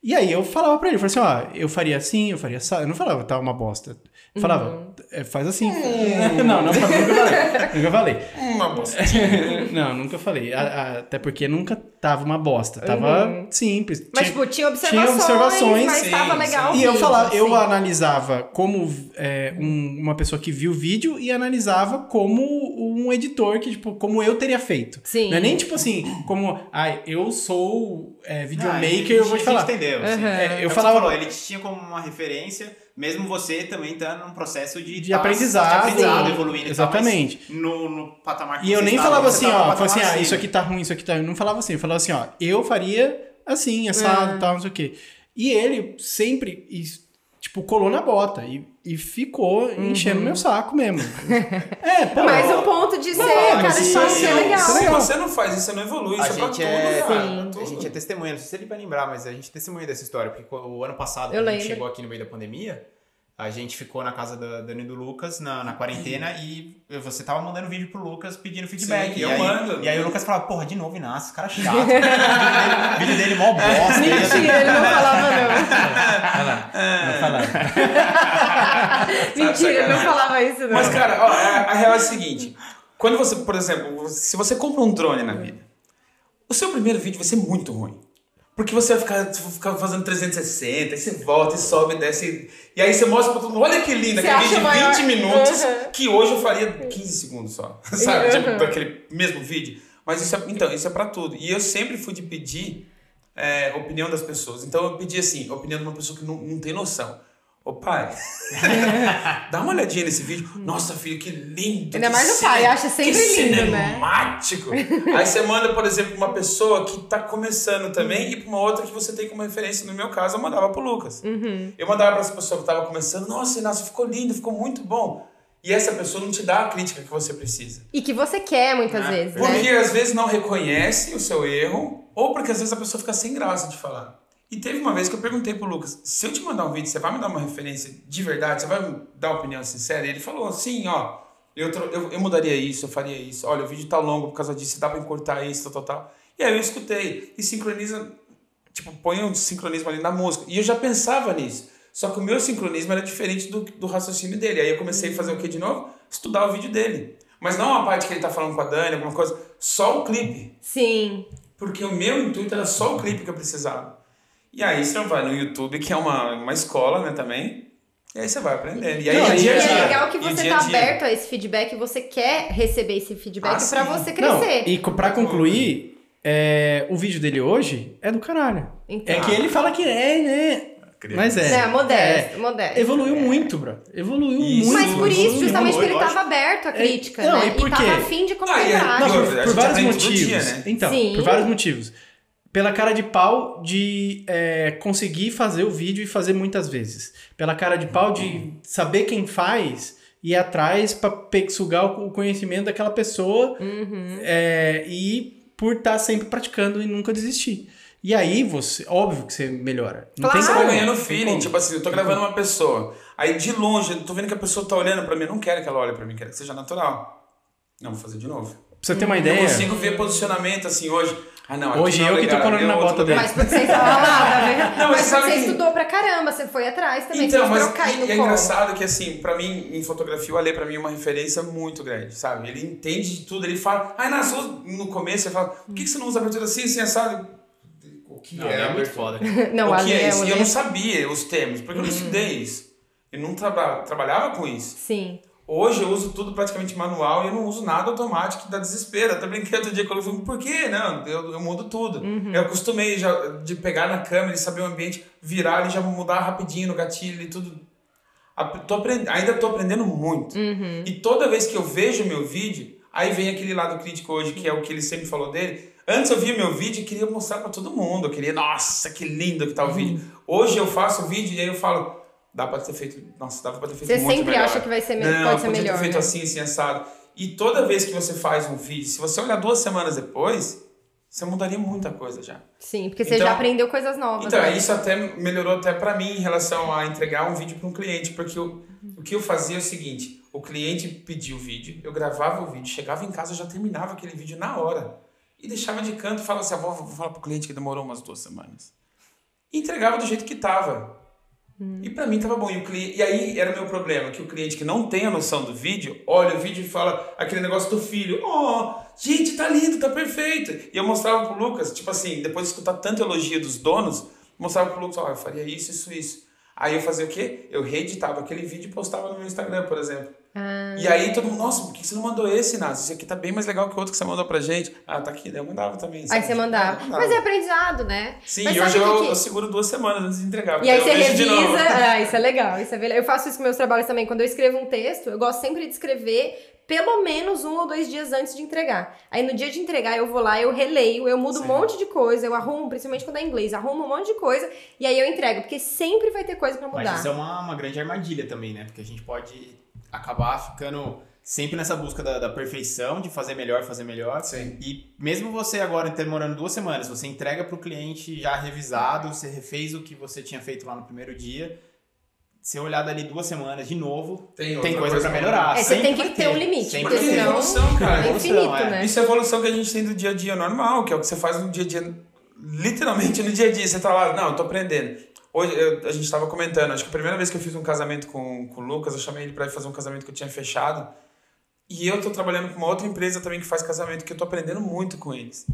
S1: E aí eu falava pra ele, eu falei assim, ó, eu faria assim, eu faria assim. Eu não falava, tá uma bosta. Eu falava, "É, faz assim. não, não, nunca falei. Nunca falei.
S4: Uma bosta.
S1: não, nunca falei. A- a- até porque nunca tava uma bosta. Tava simples.
S3: Mas,
S1: Tinha-
S3: tipo, tinha observações,
S1: observações,
S3: mas
S4: sim,
S3: tava
S4: sim.
S3: legal o
S1: e eu falava, eu analisava como é, um- uma pessoa que viu o vídeo e analisava como um editor que, tipo, como eu teria feito.
S3: Sim.
S1: Não é nem tipo assim, como, ai, eu sou é,
S2: Ah,
S1: videomaker, eu vou te falar.
S2: entendeu. assim.
S3: Uhum.
S1: É,
S2: É
S1: eu
S2: que
S1: falava.
S2: você falou, ele te tinha como uma referência, mesmo você também tá num processo de,
S1: De
S2: tá-
S1: aprendizado.
S2: de aprendizado, evoluindo. e
S1: Exatamente.
S2: No, no patamar que
S1: E eu
S2: você
S1: nem
S2: estava,
S1: falava
S2: você
S1: assim, ó, falava assim, ah, isso aqui tá ruim, isso aqui tá ruim. Não falava assim, eu falava assim, ó, eu faria assim, assado e tal, não sei o quê. E ele sempre, e, tipo, colou na bota e, e ficou enchendo meu saco mesmo. é, pô.
S3: Mas o ponto de ser,
S1: Não,
S3: cara,
S1: mas
S3: de
S1: isso-
S3: é legal.
S1: isso
S4: Se você não faz isso, você não evolui.
S2: A
S4: Isso é pra
S2: gente,
S4: tudo,
S2: é, a gente é testemunha, não sei se ele vai lembrar, mas a gente é testemunha dessa história, porque o ano passado,
S3: Eu
S2: quando a gente chegou aqui no meio da pandemia, A gente ficou na casa da Dani e do Lucas na, na quarentena e você tava mandando vídeo pro Lucas pedindo feedback.
S4: Sim,
S2: e
S4: eu
S2: aí,
S4: mando.
S2: E aí o Lucas falava, porra, de novo Inácio, cara chato. o vídeo dele, o vídeo dele mó bosta.
S3: Mentira, ele não falava não.
S1: Vai lá. Vai falar.
S3: Mentira, ele não falava isso não.
S4: Mas, cara, ó, a, a real é a seguinte. Quando você, por exemplo, se você compra um drone na vida, o seu primeiro vídeo vai ser muito ruim. Porque você vai ficar, vai ficar fazendo 360, aí você volta e sobe e desce. E aí você mostra pra todo mundo, olha que
S3: Você
S4: aquele vídeo de
S3: maior?
S4: 20 minutos,
S3: Uhum.
S4: que hoje eu faria 15 segundos só. Sabe? Tipo,
S3: Uhum.
S4: daquele mesmo vídeo. Mas isso é, então, isso é pra tudo. E eu sempre fui de pedir é, opinião das pessoas. Então eu pedi assim, opinião de uma pessoa que não, não tem noção. Ô pai, dá uma olhadinha nesse vídeo. Nossa, filho, que lindo.
S3: Ainda
S4: que
S3: mais o pai, acha sempre
S4: que
S3: lindo, né?
S4: cinemático. Aí você manda, por exemplo, pra uma pessoa que tá começando também e pra uma outra que você tem como referência. No meu caso, eu mandava pro Lucas.
S3: Uhum.
S4: Eu mandava pra essa pessoa que tava começando. Nossa, Inácio, ficou lindo, ficou muito bom. E essa pessoa não te dá a crítica que você precisa.
S3: E que você quer muitas
S2: É.
S3: vezes,
S4: Porque
S3: né?
S4: às vezes não reconhece o seu erro, ou porque às vezes a pessoa fica sem graça de falar. E teve uma vez que eu perguntei pro Lucas: se eu te mandar um vídeo, você vai me dar uma referência de verdade? Você vai me dar uma opinião sincera? E ele falou: sim, ó, eu, eu, eu mudaria isso, eu faria isso. Olha, o vídeo tá longo por causa disso, dá pra encurtar isso, tal, tal, tal. E aí eu escutei e sincroniza, tipo, põe um sincronismo ali na música. E eu já pensava nisso. Só que o meu sincronismo era diferente do, do raciocínio dele. Aí eu comecei a fazer o que de novo? Estudar o vídeo dele. Mas não a parte que ele tá falando com a Dani, alguma coisa, só o clipe.
S3: Sim.
S4: Porque o meu intuito era só o clipe que eu precisava. E aí você vai no YouTube, que é uma, uma escola, né, também. E aí você vai aprendendo. E aí
S1: Não,
S4: é
S1: e
S4: dia
S3: E é legal que
S4: E
S3: você tá
S4: dia.
S3: aberto a esse feedback, você quer receber esse feedback
S4: Ah,
S3: pra
S4: sim.
S3: você
S1: Não,
S3: crescer.
S1: e co- pra concluir, é, o vídeo dele hoje é do caralho.
S3: Então.
S1: É que ele fala que é, né? Mas é.
S3: É, modesto,
S1: É.
S3: modesto.
S1: Evoluiu muito, bro. Evoluiu
S4: Isso.
S1: muito.
S3: Mas por isso,
S1: evoluiu
S3: justamente porque ele
S2: lógico.
S3: tava aberto à crítica,
S1: não,
S3: né?
S1: e por
S3: tava
S1: quê?
S3: afim de
S4: Ah, e
S3: colocar em
S4: é-.
S1: Não,
S4: E
S1: por,
S4: outra, a
S1: por vários motivos.
S4: dia, né?
S1: Então,
S3: Sim.
S1: por vários motivos. Pela cara de pau de é, conseguir fazer o vídeo e fazer muitas vezes. Pela cara de pau de saber quem faz e ir atrás pra pe- sugar o conhecimento daquela pessoa
S3: Uhum.
S1: é, e por estar sempre praticando e nunca desistir. E aí você, óbvio que você melhora. Não
S3: Claro.
S1: tem
S4: Você
S1: como.
S4: vai ganhando
S1: tem
S4: feeling.
S1: como.
S4: Tipo assim, eu tô gravando uma pessoa. Aí de longe, eu tô vendo que a pessoa tá olhando pra mim. Eu não quero que ela olhe pra mim, quero que seja natural. Não, vou fazer de novo.
S1: Pra você ter uma
S4: Eu
S1: ideia.
S4: consigo ver posicionamento assim hoje. Ah, não, aqui
S1: Hoje
S4: não é
S1: eu que tô colando
S4: é
S1: na bota dele.
S3: Mas porque você estava lá, tá vendo?
S4: Não, mas
S3: você
S4: que-
S3: estudou pra caramba, você foi atrás também,
S4: Então, mas
S3: no
S4: e é
S3: colo.
S4: engraçado que, assim, pra mim, em fotografia, o Ale, pra mim, é uma referência muito grande, sabe? Ele entende de tudo, ele fala, ai, na sua, no começo, ele fala, por que, que você não usa abertura assim, assim, assado? O que
S2: Não,
S4: é?
S2: é muito foda.
S3: Não,
S4: o que é
S3: é
S4: isso?
S3: o
S4: E eu
S3: né?
S4: não sabia os termos, porque eu não estudei isso. Eu não traba trabalhava com isso.
S3: Sim.
S4: Hoje eu uso tudo praticamente manual e eu não uso nada automático que dá desespero. Até brinquei outro dia quando eu falei, por quê? Não, eu, eu mudo tudo. Eu acostumei já de pegar na câmera e saber o ambiente, virar e já mudar rapidinho no gatilho e tudo. Tô aprend... Ainda tô aprendendo muito. E toda vez que eu vejo meu vídeo, aí vem aquele lado crítico hoje, que é o que ele sempre falou dele. Antes eu via meu vídeo e queria mostrar pra todo mundo. Eu queria, nossa, que lindo que tá o vídeo. Hoje eu faço o vídeo e aí eu falo, dá pra ter feito. Nossa, dava pra ter feito
S3: Você
S4: muito
S3: sempre
S4: melhor.
S3: acha que vai ser me-
S4: Não,
S3: pode ser melhor,
S4: ter feito
S3: né?
S4: assim, assim, assado. E toda vez que você faz um vídeo, se você olhar duas semanas depois, você mudaria muita coisa já.
S3: Sim, porque você
S4: Então-
S3: já aprendeu coisas novas.
S4: Então,
S3: né?
S4: isso até melhorou até pra mim em relação a entregar um vídeo para um cliente, porque eu- o que eu fazia é o seguinte, o cliente pedia o vídeo, eu gravava o vídeo, chegava em casa, eu já terminava aquele vídeo na hora. E deixava de canto e falava assim, ah, vou, vou falar pro cliente que demorou umas duas semanas. E entregava do jeito que tava. E pra mim tava bom. E, o cli... e aí era o meu problema, que o cliente que não tem a noção do vídeo, olha o vídeo e fala aquele negócio do filho. Oh, gente, tá lindo, tá perfeito. E eu mostrava pro Lucas, tipo assim, depois de escutar tanto elogio dos donos, mostrava pro Lucas, ó, eu faria isso, isso, isso. Aí eu fazia o quê? Eu reeditava aquele vídeo e postava no meu Instagram, por exemplo. E aí todo mundo, nossa, por que você não mandou esse, Inácio? Esse aqui tá bem mais legal que o outro que você mandou pra gente. Ah, tá aqui, daí eu mandava também.
S3: Aí
S4: sabe?
S3: você mandava.
S4: Eu
S3: Mas é aprendizado, né?
S4: Sim,
S3: Mas
S4: e hoje eu,
S3: que
S4: eu seguro duas semanas antes de entregar.
S3: E aí você revisa. Ah, isso é legal, isso é legal. Eu faço isso com meus trabalhos também. Quando eu escrevo um texto, eu gosto sempre de escrever pelo menos um ou dois dias antes de entregar. Aí no dia de entregar, eu vou lá, eu releio, eu mudo um
S4: Sim.
S3: monte de coisa, eu arrumo, principalmente quando é inglês, arrumo um monte de coisa e aí eu entrego, porque sempre vai ter coisa pra
S2: Mas
S3: mudar.
S2: isso é uma, uma grande armadilha também, né? Porque a gente pode acabar ficando sempre nessa busca da, da perfeição, de fazer melhor, fazer melhor.
S4: Sim.
S2: E mesmo você agora demorando duas semanas, você entrega pro cliente já revisado, você refez o que você tinha feito lá no primeiro dia. você olhar dali duas semanas de novo,
S4: Tem
S2: tem, coisa,
S4: coisa
S2: pra
S4: pra
S2: melhorar.
S3: É, você tem que
S2: vai
S3: ter um limite,
S2: Sempre
S3: porque
S4: é
S3: senão
S4: evolução, cara.
S3: é
S2: evolução,
S3: infinito,
S2: é.
S3: né?
S4: Isso é evolução que a gente tem do dia a dia normal, que é o que você faz no dia a dia, literalmente no dia a dia. Você tá lá, não, eu tô aprendendo. Hoje eu- a gente tava comentando, acho que a primeira vez que eu fiz um casamento com, com o Lucas, eu chamei ele ir fazer um casamento que eu tinha fechado. E eu tô trabalhando com uma outra empresa também que faz casamento, que eu tô aprendendo muito com eles.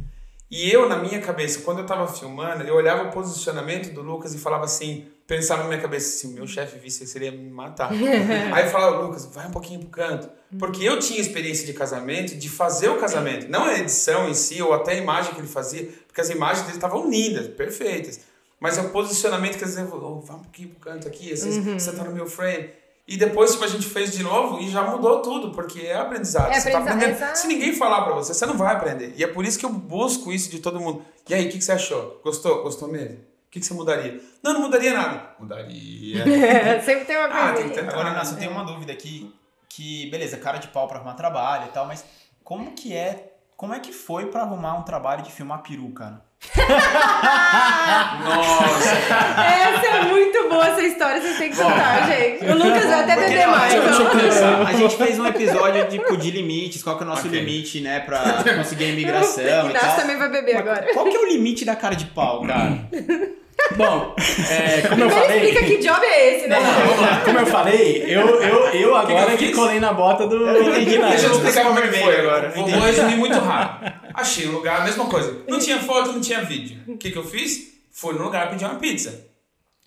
S4: E eu, na minha cabeça, quando eu tava filmando, eu olhava o posicionamento do Lucas e falava assim, pensava na minha cabeça, se o meu chefe visse, ele seria me matar. Aí eu falava, Lucas, vai um pouquinho pro canto. Porque eu tinha experiência de casamento, de fazer o casamento. Não a edição em si, ou até a imagem que ele fazia, porque as imagens dele estavam lindas, perfeitas. Mas é o posicionamento que às vezes eu oh, vai um pouquinho pro canto aqui, às vezes você tá no meu frame. E depois, tipo, a gente fez de novo e já mudou tudo, porque é aprendizado.
S3: É
S4: você tá
S3: aprendizado,
S4: aprendendo.
S3: exato.
S4: Se ninguém falar pra você, você não vai aprender. E é por isso que eu busco isso de todo mundo. E aí, o que, que você achou? Gostou? Gostou mesmo? O que, que você mudaria? Não, não mudaria nada. Mudaria.
S3: Sempre tem uma
S4: Ah, tem que ter-
S2: Agora, Inácio, eu tenho uma dúvida aqui, que, beleza, cara de pau pra arrumar trabalho e tal, mas como que é, como é que foi pra arrumar um trabalho de filmar peru, cara?
S4: Nossa.
S3: Essa é muito boa essa história, vocês têm que contar, gente. O Lucas vai até beber mais.
S2: deixa, deixa eu pensar. A gente fez um episódio tipo, de limites, qual que é o nosso
S4: Ok.
S2: limite, né, pra conseguir a imigração
S3: O
S2: e
S3: Inácio
S2: tal.
S3: também vai beber agora.
S2: Qual que é o limite da cara de pau, cara?
S1: Bom, é, como eu
S3: Primeiro
S1: falei.
S3: explica que job é esse, né?
S1: Vamos lá, como eu falei, eu, eu, eu agora
S4: eu
S1: que,
S4: fiz?
S1: colei na bota do.
S2: Entendi,
S4: Deixa eu explicar como é que foi
S2: Vermelho
S4: agora. Vou, resumir muito rápido. Achei um lugar, a mesma coisa. Não tinha foto, não tinha vídeo. O que, que eu fiz? Fui no lugar pedir uma pizza.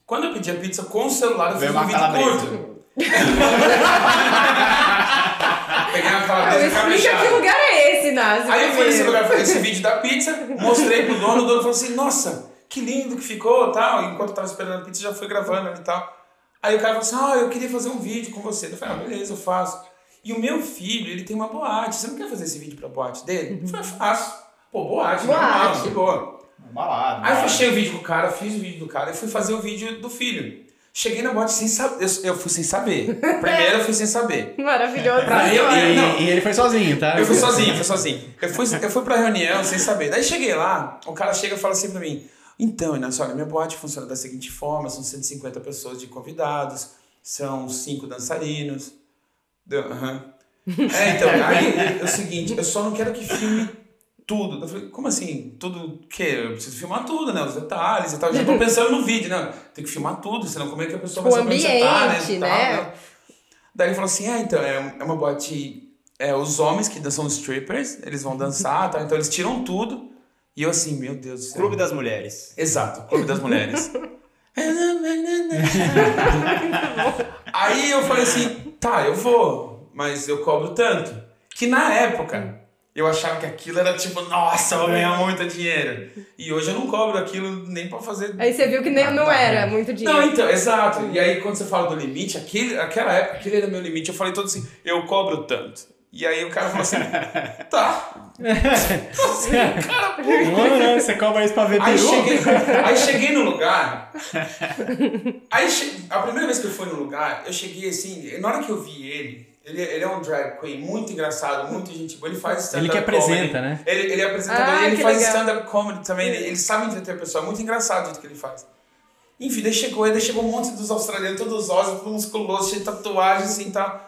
S4: Quando eu pedi a pizza com o celular, eu fiz
S2: Veio
S4: um
S2: uma
S4: vídeo
S2: calabresa.
S4: curto. Peguei uma
S3: Não,
S4: calabresa
S3: explica
S4: caprichada.
S3: que lugar é esse, Inácio.
S4: Aí eu fui nesse lugar, fiz esse vídeo da pizza, mostrei pro dono, o dono falou assim, nossa, que lindo que ficou tal. Enquanto eu tava esperando a pizza, já fui gravando ali e tal. Aí o cara falou assim, ah, eu queria fazer um vídeo com você. Eu falei, ah, beleza, eu faço. E o meu filho, ele tem uma boate, você não quer fazer esse vídeo pra boate dele? Eu falei, faço. Pô, boate, normal,
S3: Boate.
S4: de boa.
S2: Balada.
S4: Aí eu fechei o vídeo com o cara, fiz o vídeo do cara e fui fazer o vídeo do filho. Cheguei na boate sem saber, eu, eu fui sem saber. Primeiro eu fui sem saber.
S3: Maravilhoso.
S4: Pra eu-.
S1: E,
S4: Não.
S1: e ele foi sozinho, tá?
S4: Eu fui sozinho, fui sozinho. Eu fui, eu fui pra reunião sem saber. Daí cheguei lá, o cara chega e fala assim pra mim: Então, Inácio, olha, minha boate funciona da seguinte forma: são 150 pessoas de convidados, são cinco dançarinos. Aham. É, então, aí é o seguinte: eu só não quero que filme tudo. Eu falei, como assim? Tudo o quê? Eu preciso filmar tudo, né? Os detalhes e tal. Já tô pensando no vídeo, né? Tem que filmar tudo, senão como é que a pessoa
S3: O
S4: vai saber onde você tá, né?
S3: ambiente,
S4: e tal,
S3: né?
S4: Daí ele falou assim: ah, então, é é uma boate. É, os homens que são strippers, eles vão dançar, tá? então eles tiram tudo. E eu assim, meu Deus do céu.
S2: Clube das Mulheres.
S4: Exato, Clube das Mulheres. Aí eu falei assim, tá, eu vou, mas eu cobro tanto. Que na época eu achava que aquilo era tipo, nossa, eu vou ganhar muito dinheiro. E hoje eu não cobro aquilo nem pra fazer.
S3: Aí você viu que nem, não era muito dinheiro.
S4: Não, então, exato. E aí, quando você fala do limite, aquele, aquela época, aquele era meu limite. Eu falei todo assim, eu cobro tanto. E aí o cara falou assim, tá. Assim, cara, pô.
S1: Não, não, você cobra isso pra ver
S4: Aí
S1: peru?
S4: cheguei, aí cheguei no lugar. Aí che- a primeira vez que eu fui no lugar, eu cheguei assim, na hora que eu vi ele, ele, ele é um drag queen muito engraçado, muito gente boa. Ele faz stand-up
S1: Ele que apresenta,
S4: comedy.
S1: né?
S4: Ele, ele é apresentador
S3: Ah,
S4: e ele faz stand-up comedy também. Ele, ele sabe entreter a pessoa, é muito engraçado o jeito que ele faz. Enfim, daí chegou, aí daí chegou um monte dos australianos, todos ossos, todos musculosos, cheio de tatuagem, assim e tal.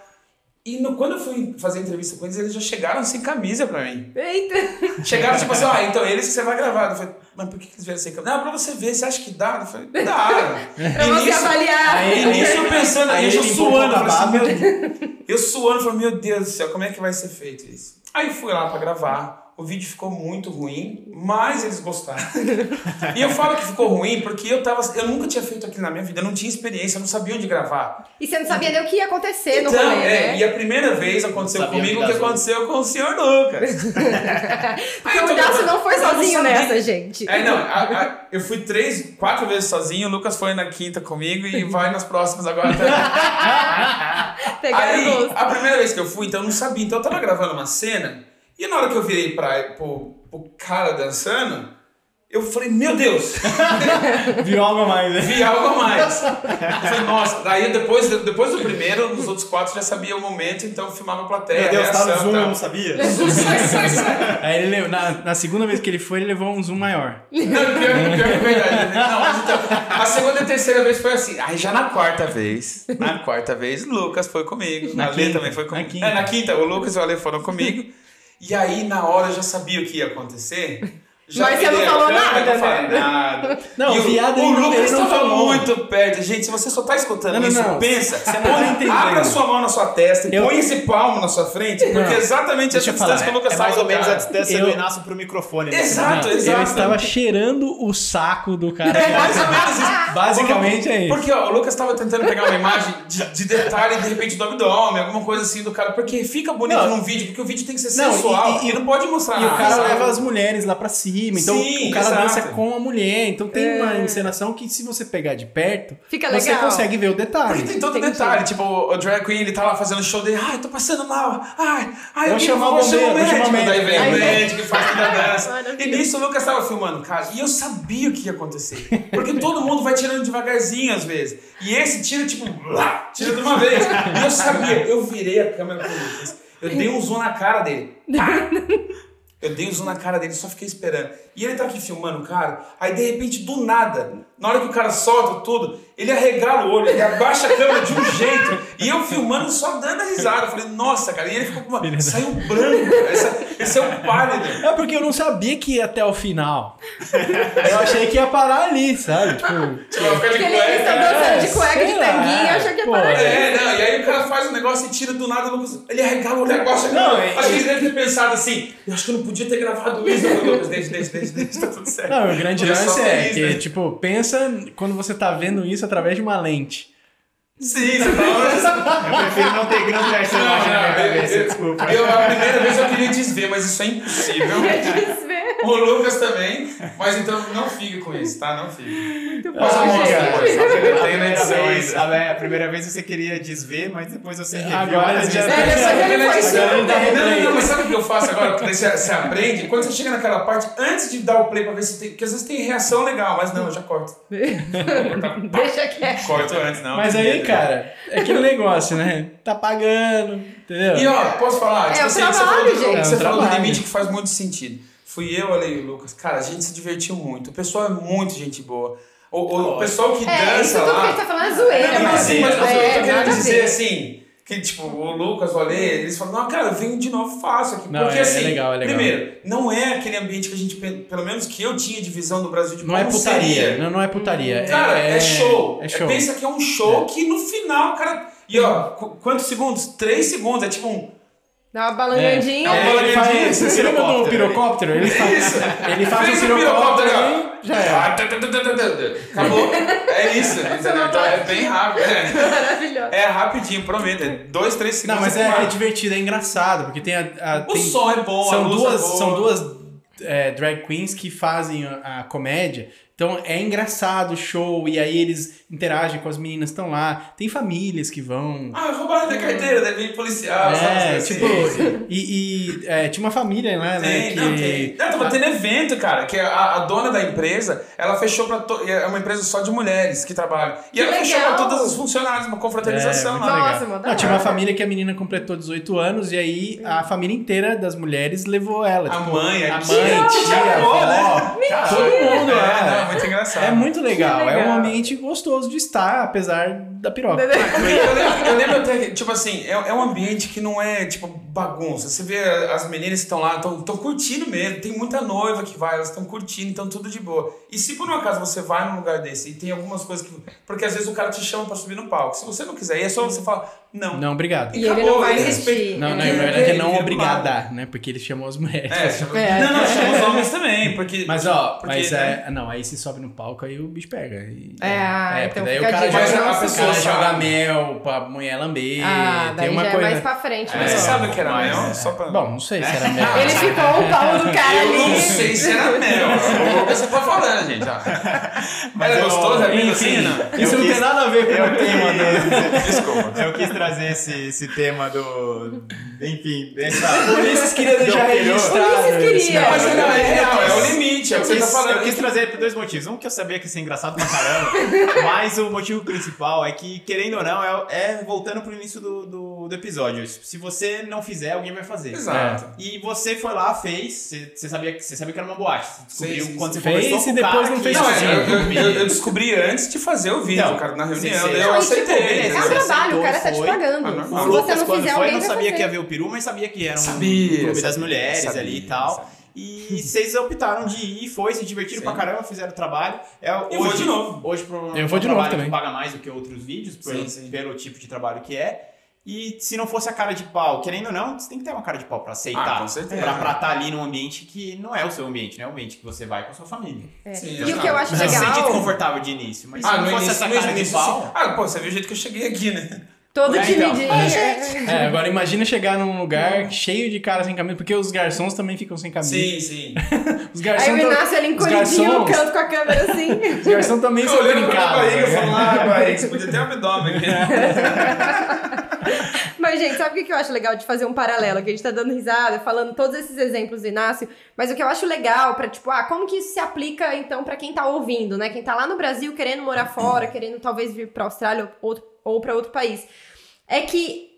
S4: E no, quando eu fui fazer entrevista com eles, eles já chegaram sem camisa pra mim.
S3: Eita.
S4: Chegaram tipo assim, ah, então eles que você vai gravar. Eu falei, mas por que que eles vieram sem camisa? Não, pra você ver, você acha que dá? Eu falei, dá.
S3: Pra
S4: E
S3: você
S4: nisso-
S3: avaliar.
S4: e nisso eu pensando,
S1: Aí
S4: aí eu suando, eu assim,
S1: baba.
S4: meu Deus. Eu suando, falei, meu Deus do céu, como é que vai ser feito isso? Aí fui lá pra gravar. O vídeo ficou muito ruim, mas eles gostaram. e eu falo que ficou ruim porque eu tava. Eu nunca tinha feito aquilo na minha vida, eu não tinha experiência, eu não sabia onde gravar.
S3: E você não sabia nem o que ia acontecer no
S4: Então,
S3: rolê,
S4: é,
S3: né?
S4: e a primeira vez aconteceu comigo o
S2: que
S4: aconteceu com o senhor Lucas.
S3: Porque
S4: Aí
S3: o
S4: gravando-
S3: não foi
S4: não
S3: sozinho
S4: sabia.
S3: nessa, gente.
S4: É, não, a- a- eu fui três, quatro vezes sozinho, o Lucas foi na quinta comigo e vai nas próximas agora também.
S3: Pegaram
S4: Aí, a primeira vez que eu fui, então eu não sabia. Então eu tava gravando uma cena e na hora que eu virei pra, pro, pro cara dançando, Eu falei, meu Deus,
S1: Virou algo a mais, né?
S4: vi algo a mais. Eu falei, nossa, daí depois, depois do primeiro, nos outros quatro já sabia o momento, então eu filmava a plateia.
S2: Meu Deus,
S4: a
S2: tava
S4: reação
S2: Zoom, eu não sabia.
S1: Aí ele levou, na, na segunda vez que ele foi, ele levou um zoom maior.
S4: Não, pior, pior que verdade. Não, mas então, a segunda e a terceira vez foi assim. Aí já na quarta vez, na quarta vez, o Lucas foi comigo.
S1: Na
S4: Na Lê também foi
S1: na
S4: comigo.
S1: quinta.
S4: É, na quinta, o Lucas e o Ale foram comigo. E aí, na hora, eu já sabia o que ia acontecer. Já
S3: Mas você não falou nada,
S4: Não falei
S3: né?
S4: nada.
S1: Não,
S4: E
S1: o viado,
S4: o, Lucas
S1: não
S4: estava
S1: falou.
S4: muito perto. Gente, se você só tá escutando
S1: Não, não,
S4: isso,
S1: não.
S4: pensa.
S1: Você não tá entendendo.
S4: Abra sua mão na sua testa e
S1: Eu-
S4: põe esse palmo na sua frente, porque
S1: Não.
S4: é exatamente
S1: Deixa
S4: essa
S1: eu falar,
S4: distância que o Lucas
S2: É mais ou menos a distância
S1: Eu-
S2: do Inácio pro microfone. né?
S4: Exato,
S1: Não,
S4: exato.
S1: Eu estava cheirando o saco do cara.
S4: É mais ou menos isso.
S1: Basicamente é isso.
S4: Porque ó, o Lucas tava tentando pegar uma imagem de, de detalhe, de repente, do abdômen, alguma coisa assim do cara. Porque fica bonito
S1: Não.
S4: num vídeo, porque o vídeo tem que ser sensual.
S1: e-
S4: E,
S1: e-
S4: não pode mostrar
S1: E o cara leva as mulheres lá pra cima. Então
S4: Sim,
S1: o cara
S4: exato.
S1: dança com a mulher. Então tem uma encenação que se você pegar de perto,
S3: Fica
S1: você
S3: legal.
S1: consegue ver o
S4: Porque
S1: detalhe.
S4: tem todo
S3: Entendi.
S4: detalhe, tipo, o drag queen, ele tá lá fazendo o show dele, ai, tô passando mal, ai, ai, eu
S1: chamar o
S4: vou chamar o
S1: bombeiro, vou chamar
S4: médico.
S1: o
S4: Daí vem o médico que faz toda a dança. E nisso o Lucas tava filmando, cara, e eu sabia o que ia acontecer. Porque todo mundo vai tirando devagarzinho às vezes. E esse tira, tipo, lá, tira de uma vez. E eu sabia, eu virei a câmera pro Lucas. Eu dei um zoom na cara dele. Pá! Eu dei um zoom na cara dele, só fiquei esperando. E ele tá aqui filmando o cara, aí de repente, do nada, na hora que o cara solta tudo, ele arregala o olho, ele abaixa a câmera de um jeito. E eu filmando, só dando a risada. Eu falei, nossa, cara. E ele ficou com uma. Saiu branco, cara. Esse, é um pálido.
S1: É porque eu não sabia que ia até o final. Eu achei que ia parar ali, sabe? Tipo,
S4: ficar de
S3: ele eles estão
S4: cueca.
S3: dançando de
S1: É,
S3: cueca, de tanguinha, achou que ia parar aqui.
S4: É, não, e aí o cara faz um negócio e tira do nada. Ele arregala o a
S1: Não, é-
S4: Acho que ele deve ter pensado assim: eu acho que eu não podia ter gravado isso. Eu falei, Lucas, deixa, deixa, deixa, deixa, tá tudo certo.
S1: Não, o grande
S4: Eu
S1: lance é
S4: feliz,
S1: que,
S4: né?
S1: tipo, pensa quando você tá vendo isso através de uma lente.
S4: Sim, você tá
S2: Eu prefiro não ter grande imagem na minha cabeça,
S4: eu,
S2: desculpa.
S4: eu, a primeira vez eu queria desver, mas isso é impossível.
S3: Desvê.
S4: O Lucas também, mas então não fique com isso, tá? Não fique.
S3: Muito bom,
S4: Mas
S3: gente.
S4: só que
S2: A
S4: na edição
S2: vez, a, a primeira vez você queria desver, mas depois você reviu
S1: Agora já-.
S3: É, foi
S1: Agora
S3: super
S1: ele
S3: bem.
S4: Não, não, não, mas sabe o que eu faço agora? Porque você, você aprende, quando você chega naquela parte, antes de dar o play pra ver se tem. Porque às vezes tem reação legal, mas não, eu já corto.
S3: Deixa quieto.
S4: Corto antes, não.
S1: Mas
S4: que
S1: aí,
S4: medo.
S1: cara, é aquele negócio, né? Tá pagando, entendeu?
S4: E ó, posso falar?
S3: É, o
S4: você
S3: trabalho,
S4: falou, do-
S3: gente.
S1: É,
S4: você
S1: o
S4: falou do limite que faz muito sentido. Fui eu, Ale e o Lucas. Cara, a gente se divertiu muito. O pessoal é muito gente boa. O, o pessoal que
S3: É, isso
S4: dança
S3: tudo que a
S4: lá.
S3: gente tá falando é zoeira,
S4: Não, mas assim, mas eu tô
S3: é,
S4: querendo
S3: a
S4: dizer
S3: ver.
S4: assim. Que, tipo, o Lucas, o Ale, eles falam, não, cara, eu venho de novo fácil aqui.
S1: Não,
S4: Porque,
S1: é- é
S4: assim,
S1: legal, é legal.
S4: primeiro, não é aquele ambiente que a gente, pe- pelo menos que eu tinha de visão do Brasil de
S1: Não é putaria.
S4: seria.
S1: Não, não é putaria.
S4: Cara, é, show.
S1: É show.
S4: pensa que é um show que no final, cara. E ó, qu- quantos segundos? Três segundos. É tipo um.
S3: Dá uma balangandinha.
S4: É,
S1: É, ele faz, você lembra do pirocóptero? Ele faz, ele faz
S4: Fez
S1: um
S4: o pirocóptero
S1: e já é.
S4: Acabou. É isso. entendeu? Então é bem rápido. É,
S3: Maravilhoso.
S4: é rapidinho, prometo. É dois, três
S1: Não,
S4: segundos.
S1: mas
S4: você
S1: é, é divertido, é engraçado, porque tem a. a-
S4: O
S1: tem-
S4: som é bom, a
S1: são
S4: luz
S1: duas,
S4: é boa.
S1: são duas é, drag queens que fazem a, a comédia. Então é engraçado o show, e aí eles interagem com as meninas que estão lá. Tem famílias que vão.
S4: Ah, roubaram da carteira, deve vir policial. sabe?
S1: é,
S4: Assim,
S1: tipo.
S4: assim.
S1: E, e, é, tinha uma família lá, né?
S4: Tem,
S1: que,
S4: não, tem. Não, tava tendo evento, cara, que a, a dona da empresa, ela fechou pra... To... É uma empresa só de mulheres que trabalham. E
S3: Que
S4: ela fechou
S3: legal.
S4: pra todas as funcionárias, uma confraternização
S1: É,
S4: lá.
S1: muito
S3: Nossa,
S1: legal. Não, tinha uma família que a menina completou 18 anos e aí a família inteira das mulheres levou ela.
S4: A
S1: tipo,
S4: mãe, a
S1: a
S4: tia,
S1: mãe,
S4: tia,
S1: tia,
S4: avó, né?
S1: todo mundo
S4: É,
S1: lá.
S4: Muito engraçado.
S1: É muito legal.
S3: Que
S1: é um
S3: legal.
S1: ambiente gostoso de estar, apesar da piroca.
S4: Eu lembro, eu lembro até que, tipo assim, é, é um ambiente que não é, tipo, bagunça. Você vê as meninas que estão lá, estão curtindo mesmo. Tem muita noiva que vai, elas estão curtindo, então tudo de boa. E se por um acaso você vai num lugar desse e tem algumas coisas que. Porque às vezes o cara te chama pra subir no palco. Se você não quiser, aí é só você falar, não.
S1: Não, obrigado.
S3: E ele
S4: Acabou,
S3: não vai
S4: ele respeita-
S1: Não, não,
S3: É.
S1: na verdade é não
S4: Ele
S1: obrigada, né? Porque ele chamou as mulheres.
S4: É, chama...
S3: É.
S4: Não, não, chama os homens também, porque.
S1: Mas ó,
S4: porque,
S1: mas
S4: né?
S1: é. Não, aí se sobe no palco, aí o bicho pega. E-
S3: É, ah,
S1: é,
S3: então
S1: porque daí
S3: fica
S1: o cara
S3: dica,
S1: joga,
S4: não
S1: o cara joga mel pra mulher lamber.
S3: Ah, daí
S1: tem uma
S3: já
S1: coisa.
S3: é mais pra frente.
S4: Mas
S3: né?
S4: você sabe o que era
S2: Mas,
S4: mel?
S2: é.
S4: Só pra...
S1: Bom, não sei se era mel.
S3: Ele ficou o pau do cara
S4: Eu não
S3: ali.
S4: sei se era mel. O Lucas tá falando, gente. ó.
S2: Mas
S4: Era gostoso, é
S2: enfim,
S4: assim, não?
S1: Isso não tem nada a ver com
S2: eu
S1: o tema. né?
S4: Desculpa.
S2: Eu quis trazer esse, esse tema do. Enfim, dessa.
S1: Por isso que queria deixar
S2: Do
S1: registrado.
S3: Ulisses queria.
S4: Mas não, é real, é o limite, é o que você tá falando.
S2: eu quis trazer por dois motivos. Um que eu sabia que ia ser engraçado pra caramba, mas o motivo principal é que, querendo ou não, é, é voltando pro início do, do, do episódio. Se você não fizer, alguém vai fazer.
S4: Exato.
S2: E você foi lá, fez, você, sabia, que- você sabia que era uma boate. Você descobriu
S4: Sim, sim,
S2: quando
S4: sim.
S2: você
S1: Fez e depois não fez
S4: Não,
S1: sozinho.
S4: é, eu, eu- eu descobri antes de fazer o vídeo,
S2: Então,
S4: cara, na reunião.
S2: sim.
S4: daí eu
S2: Não,
S4: aceitei.
S3: tipo, é um trabalho, o cara tá te pagando.
S4: Ah,
S2: O
S4: normal.
S3: Se você não fizer,
S2: foi,
S3: alguém
S2: não
S3: vai
S2: sabia
S3: fazer.
S2: que ia ver o peru, mas sabia que era um
S4: Sabia,
S2: clube das mulheres
S4: sabia,
S2: ali e tal. E vocês optaram de ir, foi, se divertiram
S4: Sim.
S2: pra caramba, fizeram o trabalho. É,
S4: Eu vou de novo.
S2: Hoje pro,
S1: Eu vou de novo
S2: trabalho
S1: também.
S2: que paga mais do que outros vídeos, pelo,
S4: Sim,
S2: pelo tipo de trabalho que é. E se não fosse a cara de pau, querendo ou não, você tem que ter uma cara de pau pra aceitar.
S4: Ah, com certeza.
S2: Pra, pra estar ali num ambiente que não é o seu ambiente, né? É o ambiente que você vai com a sua família.
S3: É.
S4: Sim,
S3: E o que eu acho
S2: Você se sente
S3: legal,
S2: desconfortável de início, mas se
S4: Ah,
S2: não
S4: no
S2: fosse
S4: início,
S2: essa cara de pau...
S4: Ah, pô, você viu o jeito que eu cheguei aqui, né?
S3: Todo
S2: É, então.
S3: timidinho.
S1: É, agora imagina chegar num lugar cheio de cara sem camisa, porque os garçons também ficam sem camisa.
S4: Sim, sim.
S1: Os
S3: Aí
S1: garçons,
S3: o
S1: tam-
S3: Inácio ali encolhidinho no
S1: garçons,
S3: canto com a câmera assim.
S1: os garçons também são
S4: Olhando pra minha
S1: brincados.
S4: barriga,
S1: né?
S4: falando, ah, barriga, você podia ter um abdômen aqui.
S3: Mas, gente, sabe o que que eu acho legal de fazer um paralelo? Que a gente tá dando risada, falando todos esses exemplos do Inácio, mas o que eu acho legal pra, tipo, ah, como que isso se aplica, então, pra quem tá ouvindo, né? Quem tá lá no Brasil querendo morar fora, querendo talvez vir pra Austrália ou, outro- ou pra outro país. É que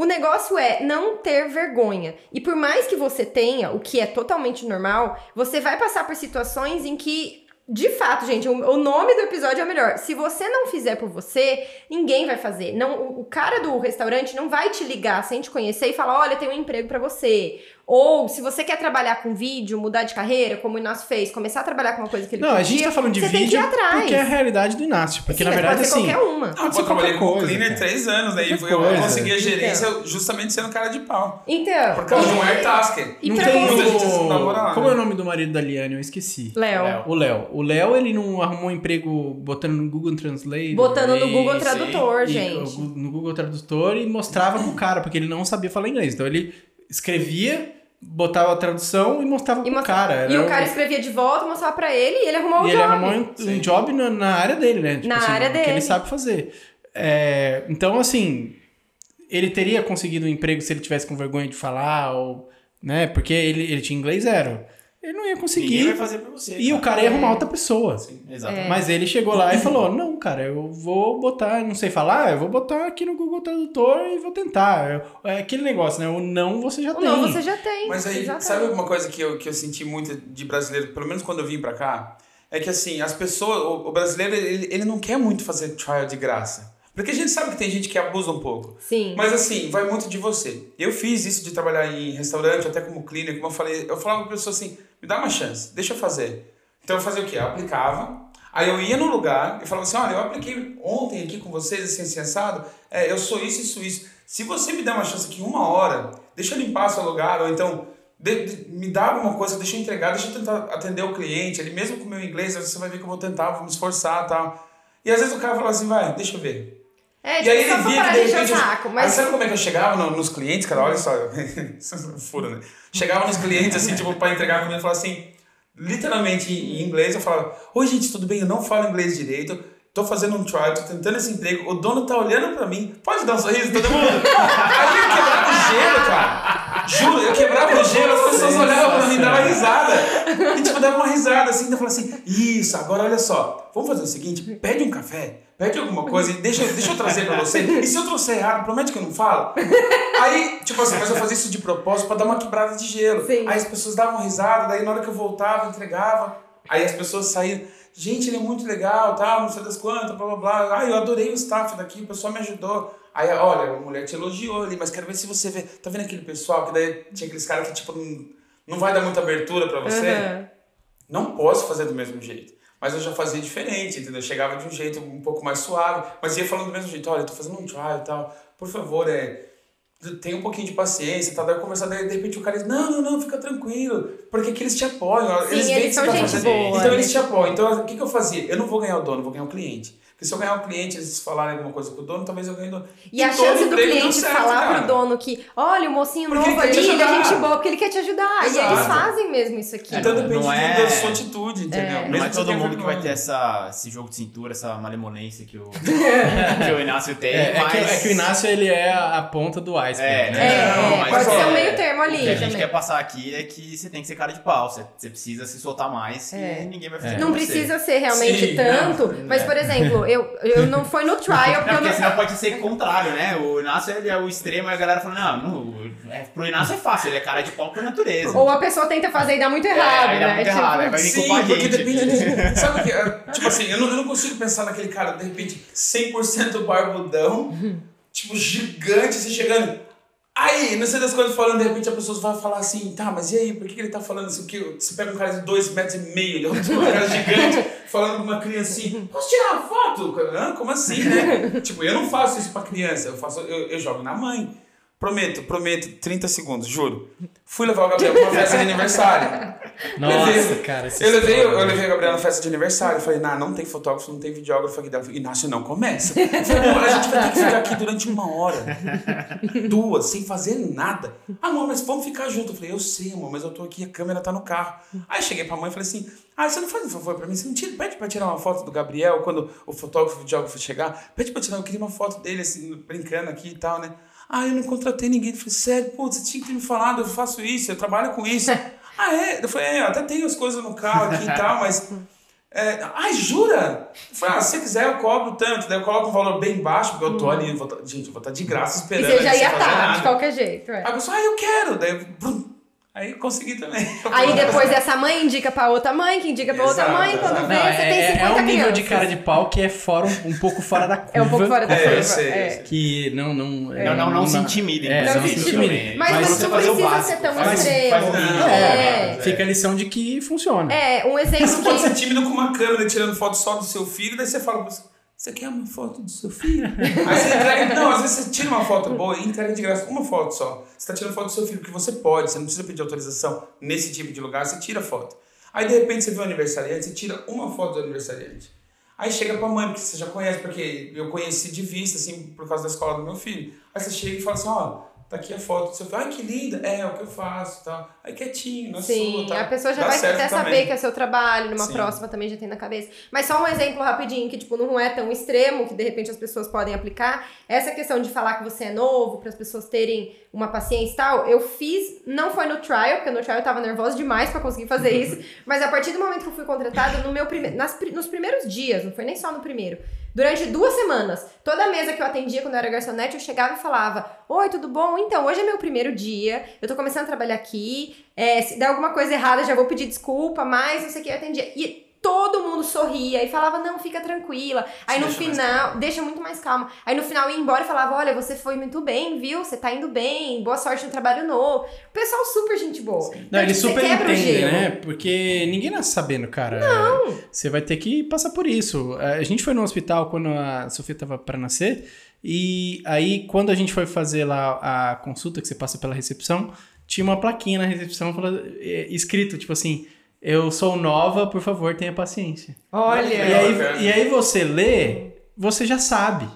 S3: o negócio é não ter vergonha. E por mais que você tenha, o que é totalmente normal, você vai passar por situações em que, de fato, gente, o, nome do episódio é o melhor. Se você não fizer por você, ninguém vai fazer. Não, o, cara do restaurante não vai te ligar sem te conhecer e falar: olha, tem um emprego pra você. Ou se você quer trabalhar com vídeo, mudar de carreira, como o Inácio fez, começar a trabalhar com uma coisa que ele
S1: Não, a
S3: curtia,
S1: gente tá falando de vídeo porque é a realidade do Inácio. Porque
S3: Sim,
S1: na verdade, assim.
S3: qualquer uma.
S1: Pode
S4: pô,
S1: ser
S4: trabalhei como
S1: coisa,
S4: cleaner
S1: cara.
S4: três anos, daí
S1: Qualquer
S4: eu, eu consegui a gerência
S3: Então.
S4: justamente sendo cara de pau.
S3: Então,
S4: Por causa de um airtasker.
S3: E
S1: não
S3: pra
S1: tem
S4: muita
S1: o...
S4: gente
S1: Como
S4: né?
S1: é o nome do marido da Liane? Eu esqueci.
S3: Léo.
S1: O Léo. O Léo, ele não arrumou um emprego botando no Google Translate.
S3: botando no Google
S1: Isso,
S3: Tradutor,
S1: e-
S3: gente.
S1: o- no Google Tradutor e mostrava pro cara, porque ele não sabia falar inglês. Então ele escrevia, botava a tradução e mostrava
S3: E,
S1: pro
S3: mostra-
S1: cara.
S3: e
S1: Era
S3: o cara escrevia de volta, mostrava pra ele e ele arrumou o
S1: e ele
S3: job.
S1: arrumou um, um job na, na área dele, né?
S3: Na área
S1: Que
S3: dele.
S1: ele sabe fazer. É, então, assim, ele teria conseguido um emprego se ele tivesse com vergonha de falar, ou, né? Porque ele, ele tinha inglês zero. Ele não ia
S2: Ninguém vai
S1: conseguir.
S2: fazer pra você.
S1: E o cara ia arrumar outra pessoa.
S2: Exatamente.
S1: Mas ele chegou lá e falou: Não, cara, eu vou botar, não sei falar, eu vou botar aqui no Google Tradutor e vou tentar. É aquele negócio, né? O não você já
S3: O
S1: tem.
S3: não, você já tem.
S4: Mas aí,
S3: Exatamente.
S4: sabe uma coisa que eu, que eu senti muito de brasileiro, pelo menos quando eu vim pra cá? É que assim, as pessoas, o, o brasileiro, ele, ele não quer muito fazer trial de graça. Porque a gente sabe que tem gente que abusa um pouco.
S3: Sim.
S4: Mas assim, vai muito de você. Eu fiz isso de trabalhar em restaurante, até como cleaner, como eu falei. Eu falava pra pessoa assim, me dá uma chance, deixa eu fazer. Então eu fazia o quê? Eu aplicava, aí eu ia no lugar e falava assim, olha, eu apliquei ontem aqui com vocês, assim, assim, é, eu sou isso, isso, isso. Se você me der uma chance aqui uma hora, deixa eu limpar seu lugar, ou então de- de- me dá alguma coisa, deixa eu entregar, deixa eu tentar atender o cliente, ele mesmo com o meu inglês, você vai ver que eu vou tentar, vou me esforçar tal. E às vezes o cara fala assim, vai, deixa eu ver.
S3: É,
S4: E aí
S3: tipo,
S4: ele
S3: só
S4: via que de repente.
S3: saco.
S4: Aí
S3: Mas
S4: sabe como é que eu chegava no- nos clientes, cara? Olha só. Fura, né? Chegava nos clientes, assim, tipo, pra entregar comida e falava assim, literalmente em inglês, eu falava: Oi, gente, tudo bem? Eu não falo inglês direito. Tô fazendo um trial, tô tentando esse emprego. O dono tá olhando pra mim. Pode dar um sorriso, todo mundo? Aí eu quebrava o gelo, cara. Juro, eu quebrava o gelo, as pessoas olhavam pra mim e davam risada. E tipo, dava uma risada assim, e eu falava assim: Isso, agora olha só. Vamos fazer o seguinte: pede um café, pede alguma coisa e deixa, deixa eu trazer pra você. E se eu trouxer errado, promete que eu não falo? Aí, tipo assim, mas eu fazia isso de propósito pra dar uma quebrada de gelo.
S3: Sim.
S4: Aí as pessoas davam risada, daí na hora que eu voltava, eu entregava. Aí as pessoas saíam, gente, ele é muito legal, tal, não sei das quantas, blá blá blá. Ah, eu adorei o staff daqui, o pessoal me ajudou. Aí, olha, a mulher te elogiou ali, mas quero ver se você vê. Tá vendo aquele pessoal que daí tinha aqueles caras que, tipo, não, não vai dar muita abertura pra você?
S3: Aham.
S4: Não posso fazer do mesmo jeito. Mas eu já fazia diferente, entendeu? Eu chegava de um jeito um pouco mais suave, mas ia falando do mesmo jeito. Olha, eu tô fazendo um trial e tal. Por favor, é, tem um pouquinho de paciência, tá? Daí eu conversar, daí de repente o cara diz, não, não, não, fica tranquilo, porque aqui eles te apoiam,
S3: Sim,
S4: eles veem que você tá fazendo.
S3: boa,
S4: então
S3: né?
S4: eles te apoiam. Então o que, que eu fazia? Eu não vou ganhar o dono, vou ganhar o cliente. Porque se eu ganhar o cliente, eles falarem alguma coisa com o dono, talvez eu ganhe o dono.
S3: E a
S4: todo
S3: chance do cliente
S4: certo,
S3: falar
S4: cara.
S3: pro dono que, olha, o mocinho
S4: Porque
S3: novo ali, ele é gente boa, porque ele quer te ajudar. E
S4: Exato.
S3: eles fazem mesmo isso aqui.
S4: Então
S2: É,
S4: depende
S2: não é-
S4: da sua atitude, entendeu?
S3: É.
S2: Não é todo mundo que vai ter essa, esse jogo de cintura, essa malemolência que o, que o Inácio tem,
S1: É, é
S2: mas...
S1: que, é que o Inácio ele é a, a ponta do
S2: É,
S1: né?
S3: É,
S2: Não,
S3: é,
S2: mas
S3: pode
S2: é-
S3: ser um meio termo
S2: O
S3: ali
S2: que a gente
S3: também.
S2: quer passar aqui é que você tem que ser cara de pau, você, você precisa se soltar mais
S3: É.
S2: e ninguém vai fazer
S3: Não
S2: com você.
S3: precisa ser realmente
S4: Sim,
S3: tanto,
S4: não.
S3: mas, por exemplo, eu, eu não foi no trial, porque
S2: Não,
S3: eu
S2: porque
S3: não...
S2: senão pode ser contrário, né? O Inácio ele é o extremo e a galera fala, não, não é, pro Inácio é fácil, ele é cara de pau por natureza.
S3: Ou a pessoa tenta fazer e dá muito errado,
S2: É, dá
S3: né?
S2: muito
S3: Tipo,
S2: errado, aí vai vir
S4: Sim,
S2: culpar a
S4: porque
S2: gente.
S4: depende de... Sabe o que? é, Tipo assim, eu não, eu não consigo pensar naquele cara, de repente, 100% barbudão, tipo, gigante, assim, chegando... Aí, não sei das coisas falando, de repente a pessoa vai falar assim, tá, mas e aí, por que, que ele tá falando assim? Que você pega um cara de 2 metros e meio, ele é um cara gigante, falando com uma criança assim, posso tirar uma foto? Como assim, né? tipo, eu não faço isso pra criança, eu faço, eu, eu jogo na mãe. Prometo, prometo, 30 segundos, juro. Fui levar o Gabriel pra uma festa de aniversário.
S1: Nossa,
S4: Levei-
S1: cara.
S4: Eu levei,
S1: história,
S4: eu
S1: né?
S4: levei a Gabriela na festa de aniversário. Eu falei, não, não tem fotógrafo, não tem videógrafo aqui. Falou, Inácio, não começa. Eu falei, a gente vai ter que ficar aqui durante uma hora. Duas, sem fazer nada. Ah, amor, mas vamos ficar junto. Eu falei, eu sei, amor, mas eu tô aqui, a câmera tá no carro. Aí cheguei pra mãe e falei assim, ah, você não faz um favor pra mim? Você não tira, pede pra tirar uma foto do Gabriel quando o fotógrafo, o videógrafo chegar. Pede pra tirar, eu queria uma foto dele, assim, brincando aqui e tal, né? Ah, eu não contratei ninguém. Eu falei, sério, putz, você tinha que ter me falado, eu faço isso, eu trabalho com isso. Ah, é? Eu falei, é, até tenho as coisas no carro aqui e tal, mas. É, ai, jura? Eu falei, ah, se você quiser, eu cobro tanto. Daí eu coloco um valor bem baixo, porque eu tô ali, eu vou tá- gente, eu vou estar de graça
S3: E
S4: esperando.
S3: você já
S4: sem
S3: ia estar, de
S4: nada.
S3: qualquer jeito. é.
S4: Aí a pessoa, ah, eu quero. Daí eu, brum. Aí consegui também.
S3: Aí depois essa mãe indica pra outra mãe, que indica pra outra
S4: Exato,
S3: mãe, quando
S4: exato.
S3: vem,
S1: Não,
S3: você
S1: é,
S3: tem
S1: é-
S3: 50
S1: é um nível de cara de pau que é fora um, um pouco fora da curva.
S3: É um pouco fora da
S4: É, eu
S3: curva.
S4: sei, eu
S3: é.
S4: sei.
S1: Que não, não,
S2: Não, não, não se intimidem.
S1: É,
S3: Não
S1: não
S3: se intimidem. Mas,
S2: Mas
S3: mas
S2: você
S3: não
S2: fazer o
S3: precisa
S2: básico,
S3: ser tão
S2: faz-
S3: extremo.
S2: faz mínimo.
S3: é.
S4: É.
S1: Fica a lição de que funciona.
S3: É, um exemplo
S4: Você pode
S3: que...
S4: ser tímido com uma câmera tirando foto só do seu filho, daí você fala pra você, quer uma foto do seu filho? Aí você entrega, não, às vezes você tira uma foto boa e entrega de graça uma foto só. Você tá tirando foto do seu filho, porque você pode, você não precisa pedir autorização nesse tipo de lugar, você tira foto. Aí de repente você vê o aniversariante, você tira uma foto do aniversariante. Aí chega pra mãe, porque você já conhece, porque eu conheci de vista, assim, por causa da escola do meu filho. Aí você chega e fala assim, ó, tá aqui a foto do seu filho. Ai, que linda. É, é o que eu faço e tal. Aí quietinho, na
S3: Sim,
S4: sua, tá?
S3: a pessoa já
S4: Dá
S3: vai até
S4: também.
S3: saber que é seu trabalho, numa
S4: Sim.
S3: próxima também já tem na cabeça. Mas só um exemplo rapidinho, que tipo, não é tão extremo, que de repente as pessoas podem aplicar. Essa questão de falar que você é novo, para as pessoas terem uma paciência e tal, eu fiz, não foi no trial, porque no trial eu tava nervosa demais pra conseguir fazer isso, mas a partir do momento que eu fui contratada, no meu prime... Nas, nos primeiros dias, não foi nem só no primeiro, Durante duas semanas, toda mesa que eu atendia quando eu era garçonete, eu chegava e falava: Oi, tudo bom? Então, hoje é meu primeiro dia, eu tô começando a trabalhar aqui. é, se der alguma coisa errada, já vou pedir desculpa, mas não sei o que eu atendia. E todo mundo sorria e falava: Não, fica tranquila. Aí no
S4: deixa
S3: final, deixa muito mais calma. Aí no final ia embora e falava: Olha, você foi muito bem, viu? Você tá indo bem, boa sorte no trabalho novo. O pessoal super gente boa. Então,
S1: Não, eles
S3: tipo,
S1: super entendem,
S3: gelo.
S1: né? Porque ninguém nasce sabendo, cara. Não. Você vai ter que passar por isso. A gente foi no hospital quando a Sofia tava pra nascer. E aí, quando a gente foi fazer lá a consulta, que você passa pela recepção, tinha uma plaquinha na recepção falando, é, escrito, tipo assim, eu sou nova, por favor, tenha paciência.
S3: Olha,
S1: E aí, e aí você lê, você já sabe.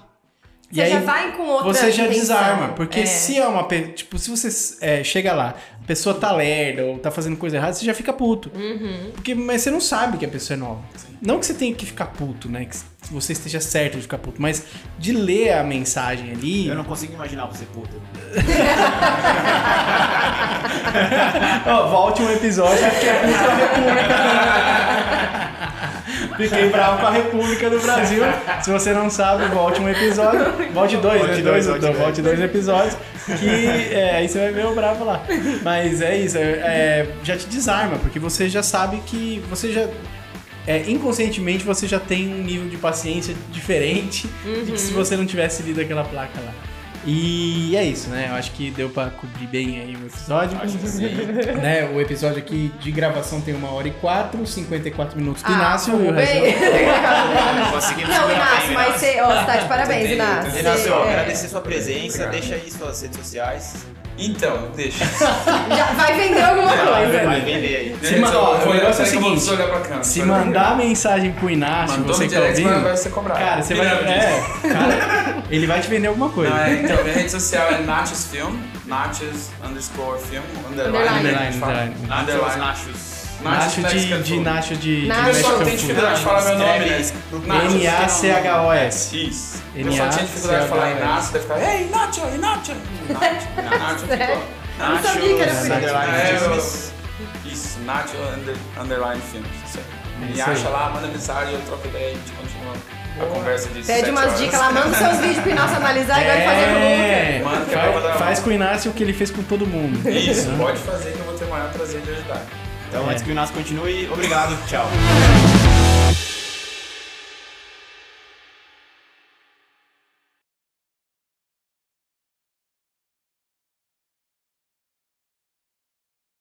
S3: você
S1: e aí,
S3: já vai com outra
S1: você já
S3: intenção.
S1: desarma. Porque
S3: É.
S1: se é uma. Tipo, se você é, chega lá, pessoa tá lerda ou tá fazendo coisa errada, você já fica puto.
S3: Uhum.
S1: Porque, mas você não sabe que a pessoa é nova. Não que você tenha que ficar puto, né? Que você esteja certo de ficar puto, mas de ler a mensagem ali.
S2: Eu não consigo imaginar você puta.
S1: Ó, volte um episódio porque é puto. Fiquei bravo com a República do Brasil. Se você não sabe, volte um episódio. Volte dois,
S2: Volte
S1: né?
S2: dois,
S1: Dois,
S2: volte
S1: então,
S2: dois.
S1: volte dois episódios. Que é, aí você vai ver o bravo lá. Mas é isso, é, é, já te desarma, porque você já sabe que você já. é, inconscientemente você já tem um nível de paciência diferente de que se você não tivesse lido aquela placa lá. E é isso, né? Eu acho que deu pra cobrir bem aí o episódio.
S2: Acho que sim.
S1: né? O episódio aqui de gravação tem uma hora e quatro, 54 minutos do
S3: Ah,
S1: Inácio e
S3: tudo bem.
S2: Conseguimos
S3: Não,
S2: segurar
S3: Inácio,
S2: bem,
S3: mas
S2: Inácio.
S3: você, ó, você tá de parabéns. Inácio.
S2: Inácio,
S3: Você, é,
S2: agradecer sua presença,
S4: Obrigado.
S2: deixa aí suas redes sociais.
S4: Então, deixa.
S3: já vai vender alguma coisa.
S2: Vai vender aí.
S1: Se ó, o negócio é o seguinte,
S4: olhar pra.
S1: Se mandar mensagem pro Inácio,
S4: Mandou
S1: você que tá ouvindo,
S4: vai ser cobrado.
S1: cara, você vai... É, cara, ele vai te vender alguma coisa.
S4: Não, é, então, minha rede social é Nachos Film, Nachos underscore film, underline.
S3: Underline.
S4: fala.
S1: Underline,
S2: Nachos,
S4: Underline.
S1: Nacho de,
S4: Mexican
S1: de
S4: food.
S1: Nacho de,
S3: Nacho.
S1: de
S4: O pessoal tem dificuldade de falar meu nome, né? Nachos,
S1: N-A-C-H-O-S.
S4: Isso. O pessoal tinha dificuldade de falar Inácio, deve ficar, ei, Nacho, Inácio. Nacho, Nacho, ficou.
S3: não sabia que era
S2: Nachos,
S3: por isso.
S4: É, Nacho under, Underline Films.
S1: É
S4: Me acha lá, manda mensagem, eu troco ideia e a gente continua a conversa de
S3: Pede umas
S4: horas.
S3: dicas lá, manda seus vídeos pro Inácio analisar e vai fazer com o Lucas.
S1: É,
S4: é
S1: faz, faz com o Inácio o que ele fez com todo mundo.
S4: Isso, pode fazer que eu vou ter o maior prazer de ajudar.
S2: Então,
S1: é.
S2: antes que o Inácio continue, obrigado, tchau.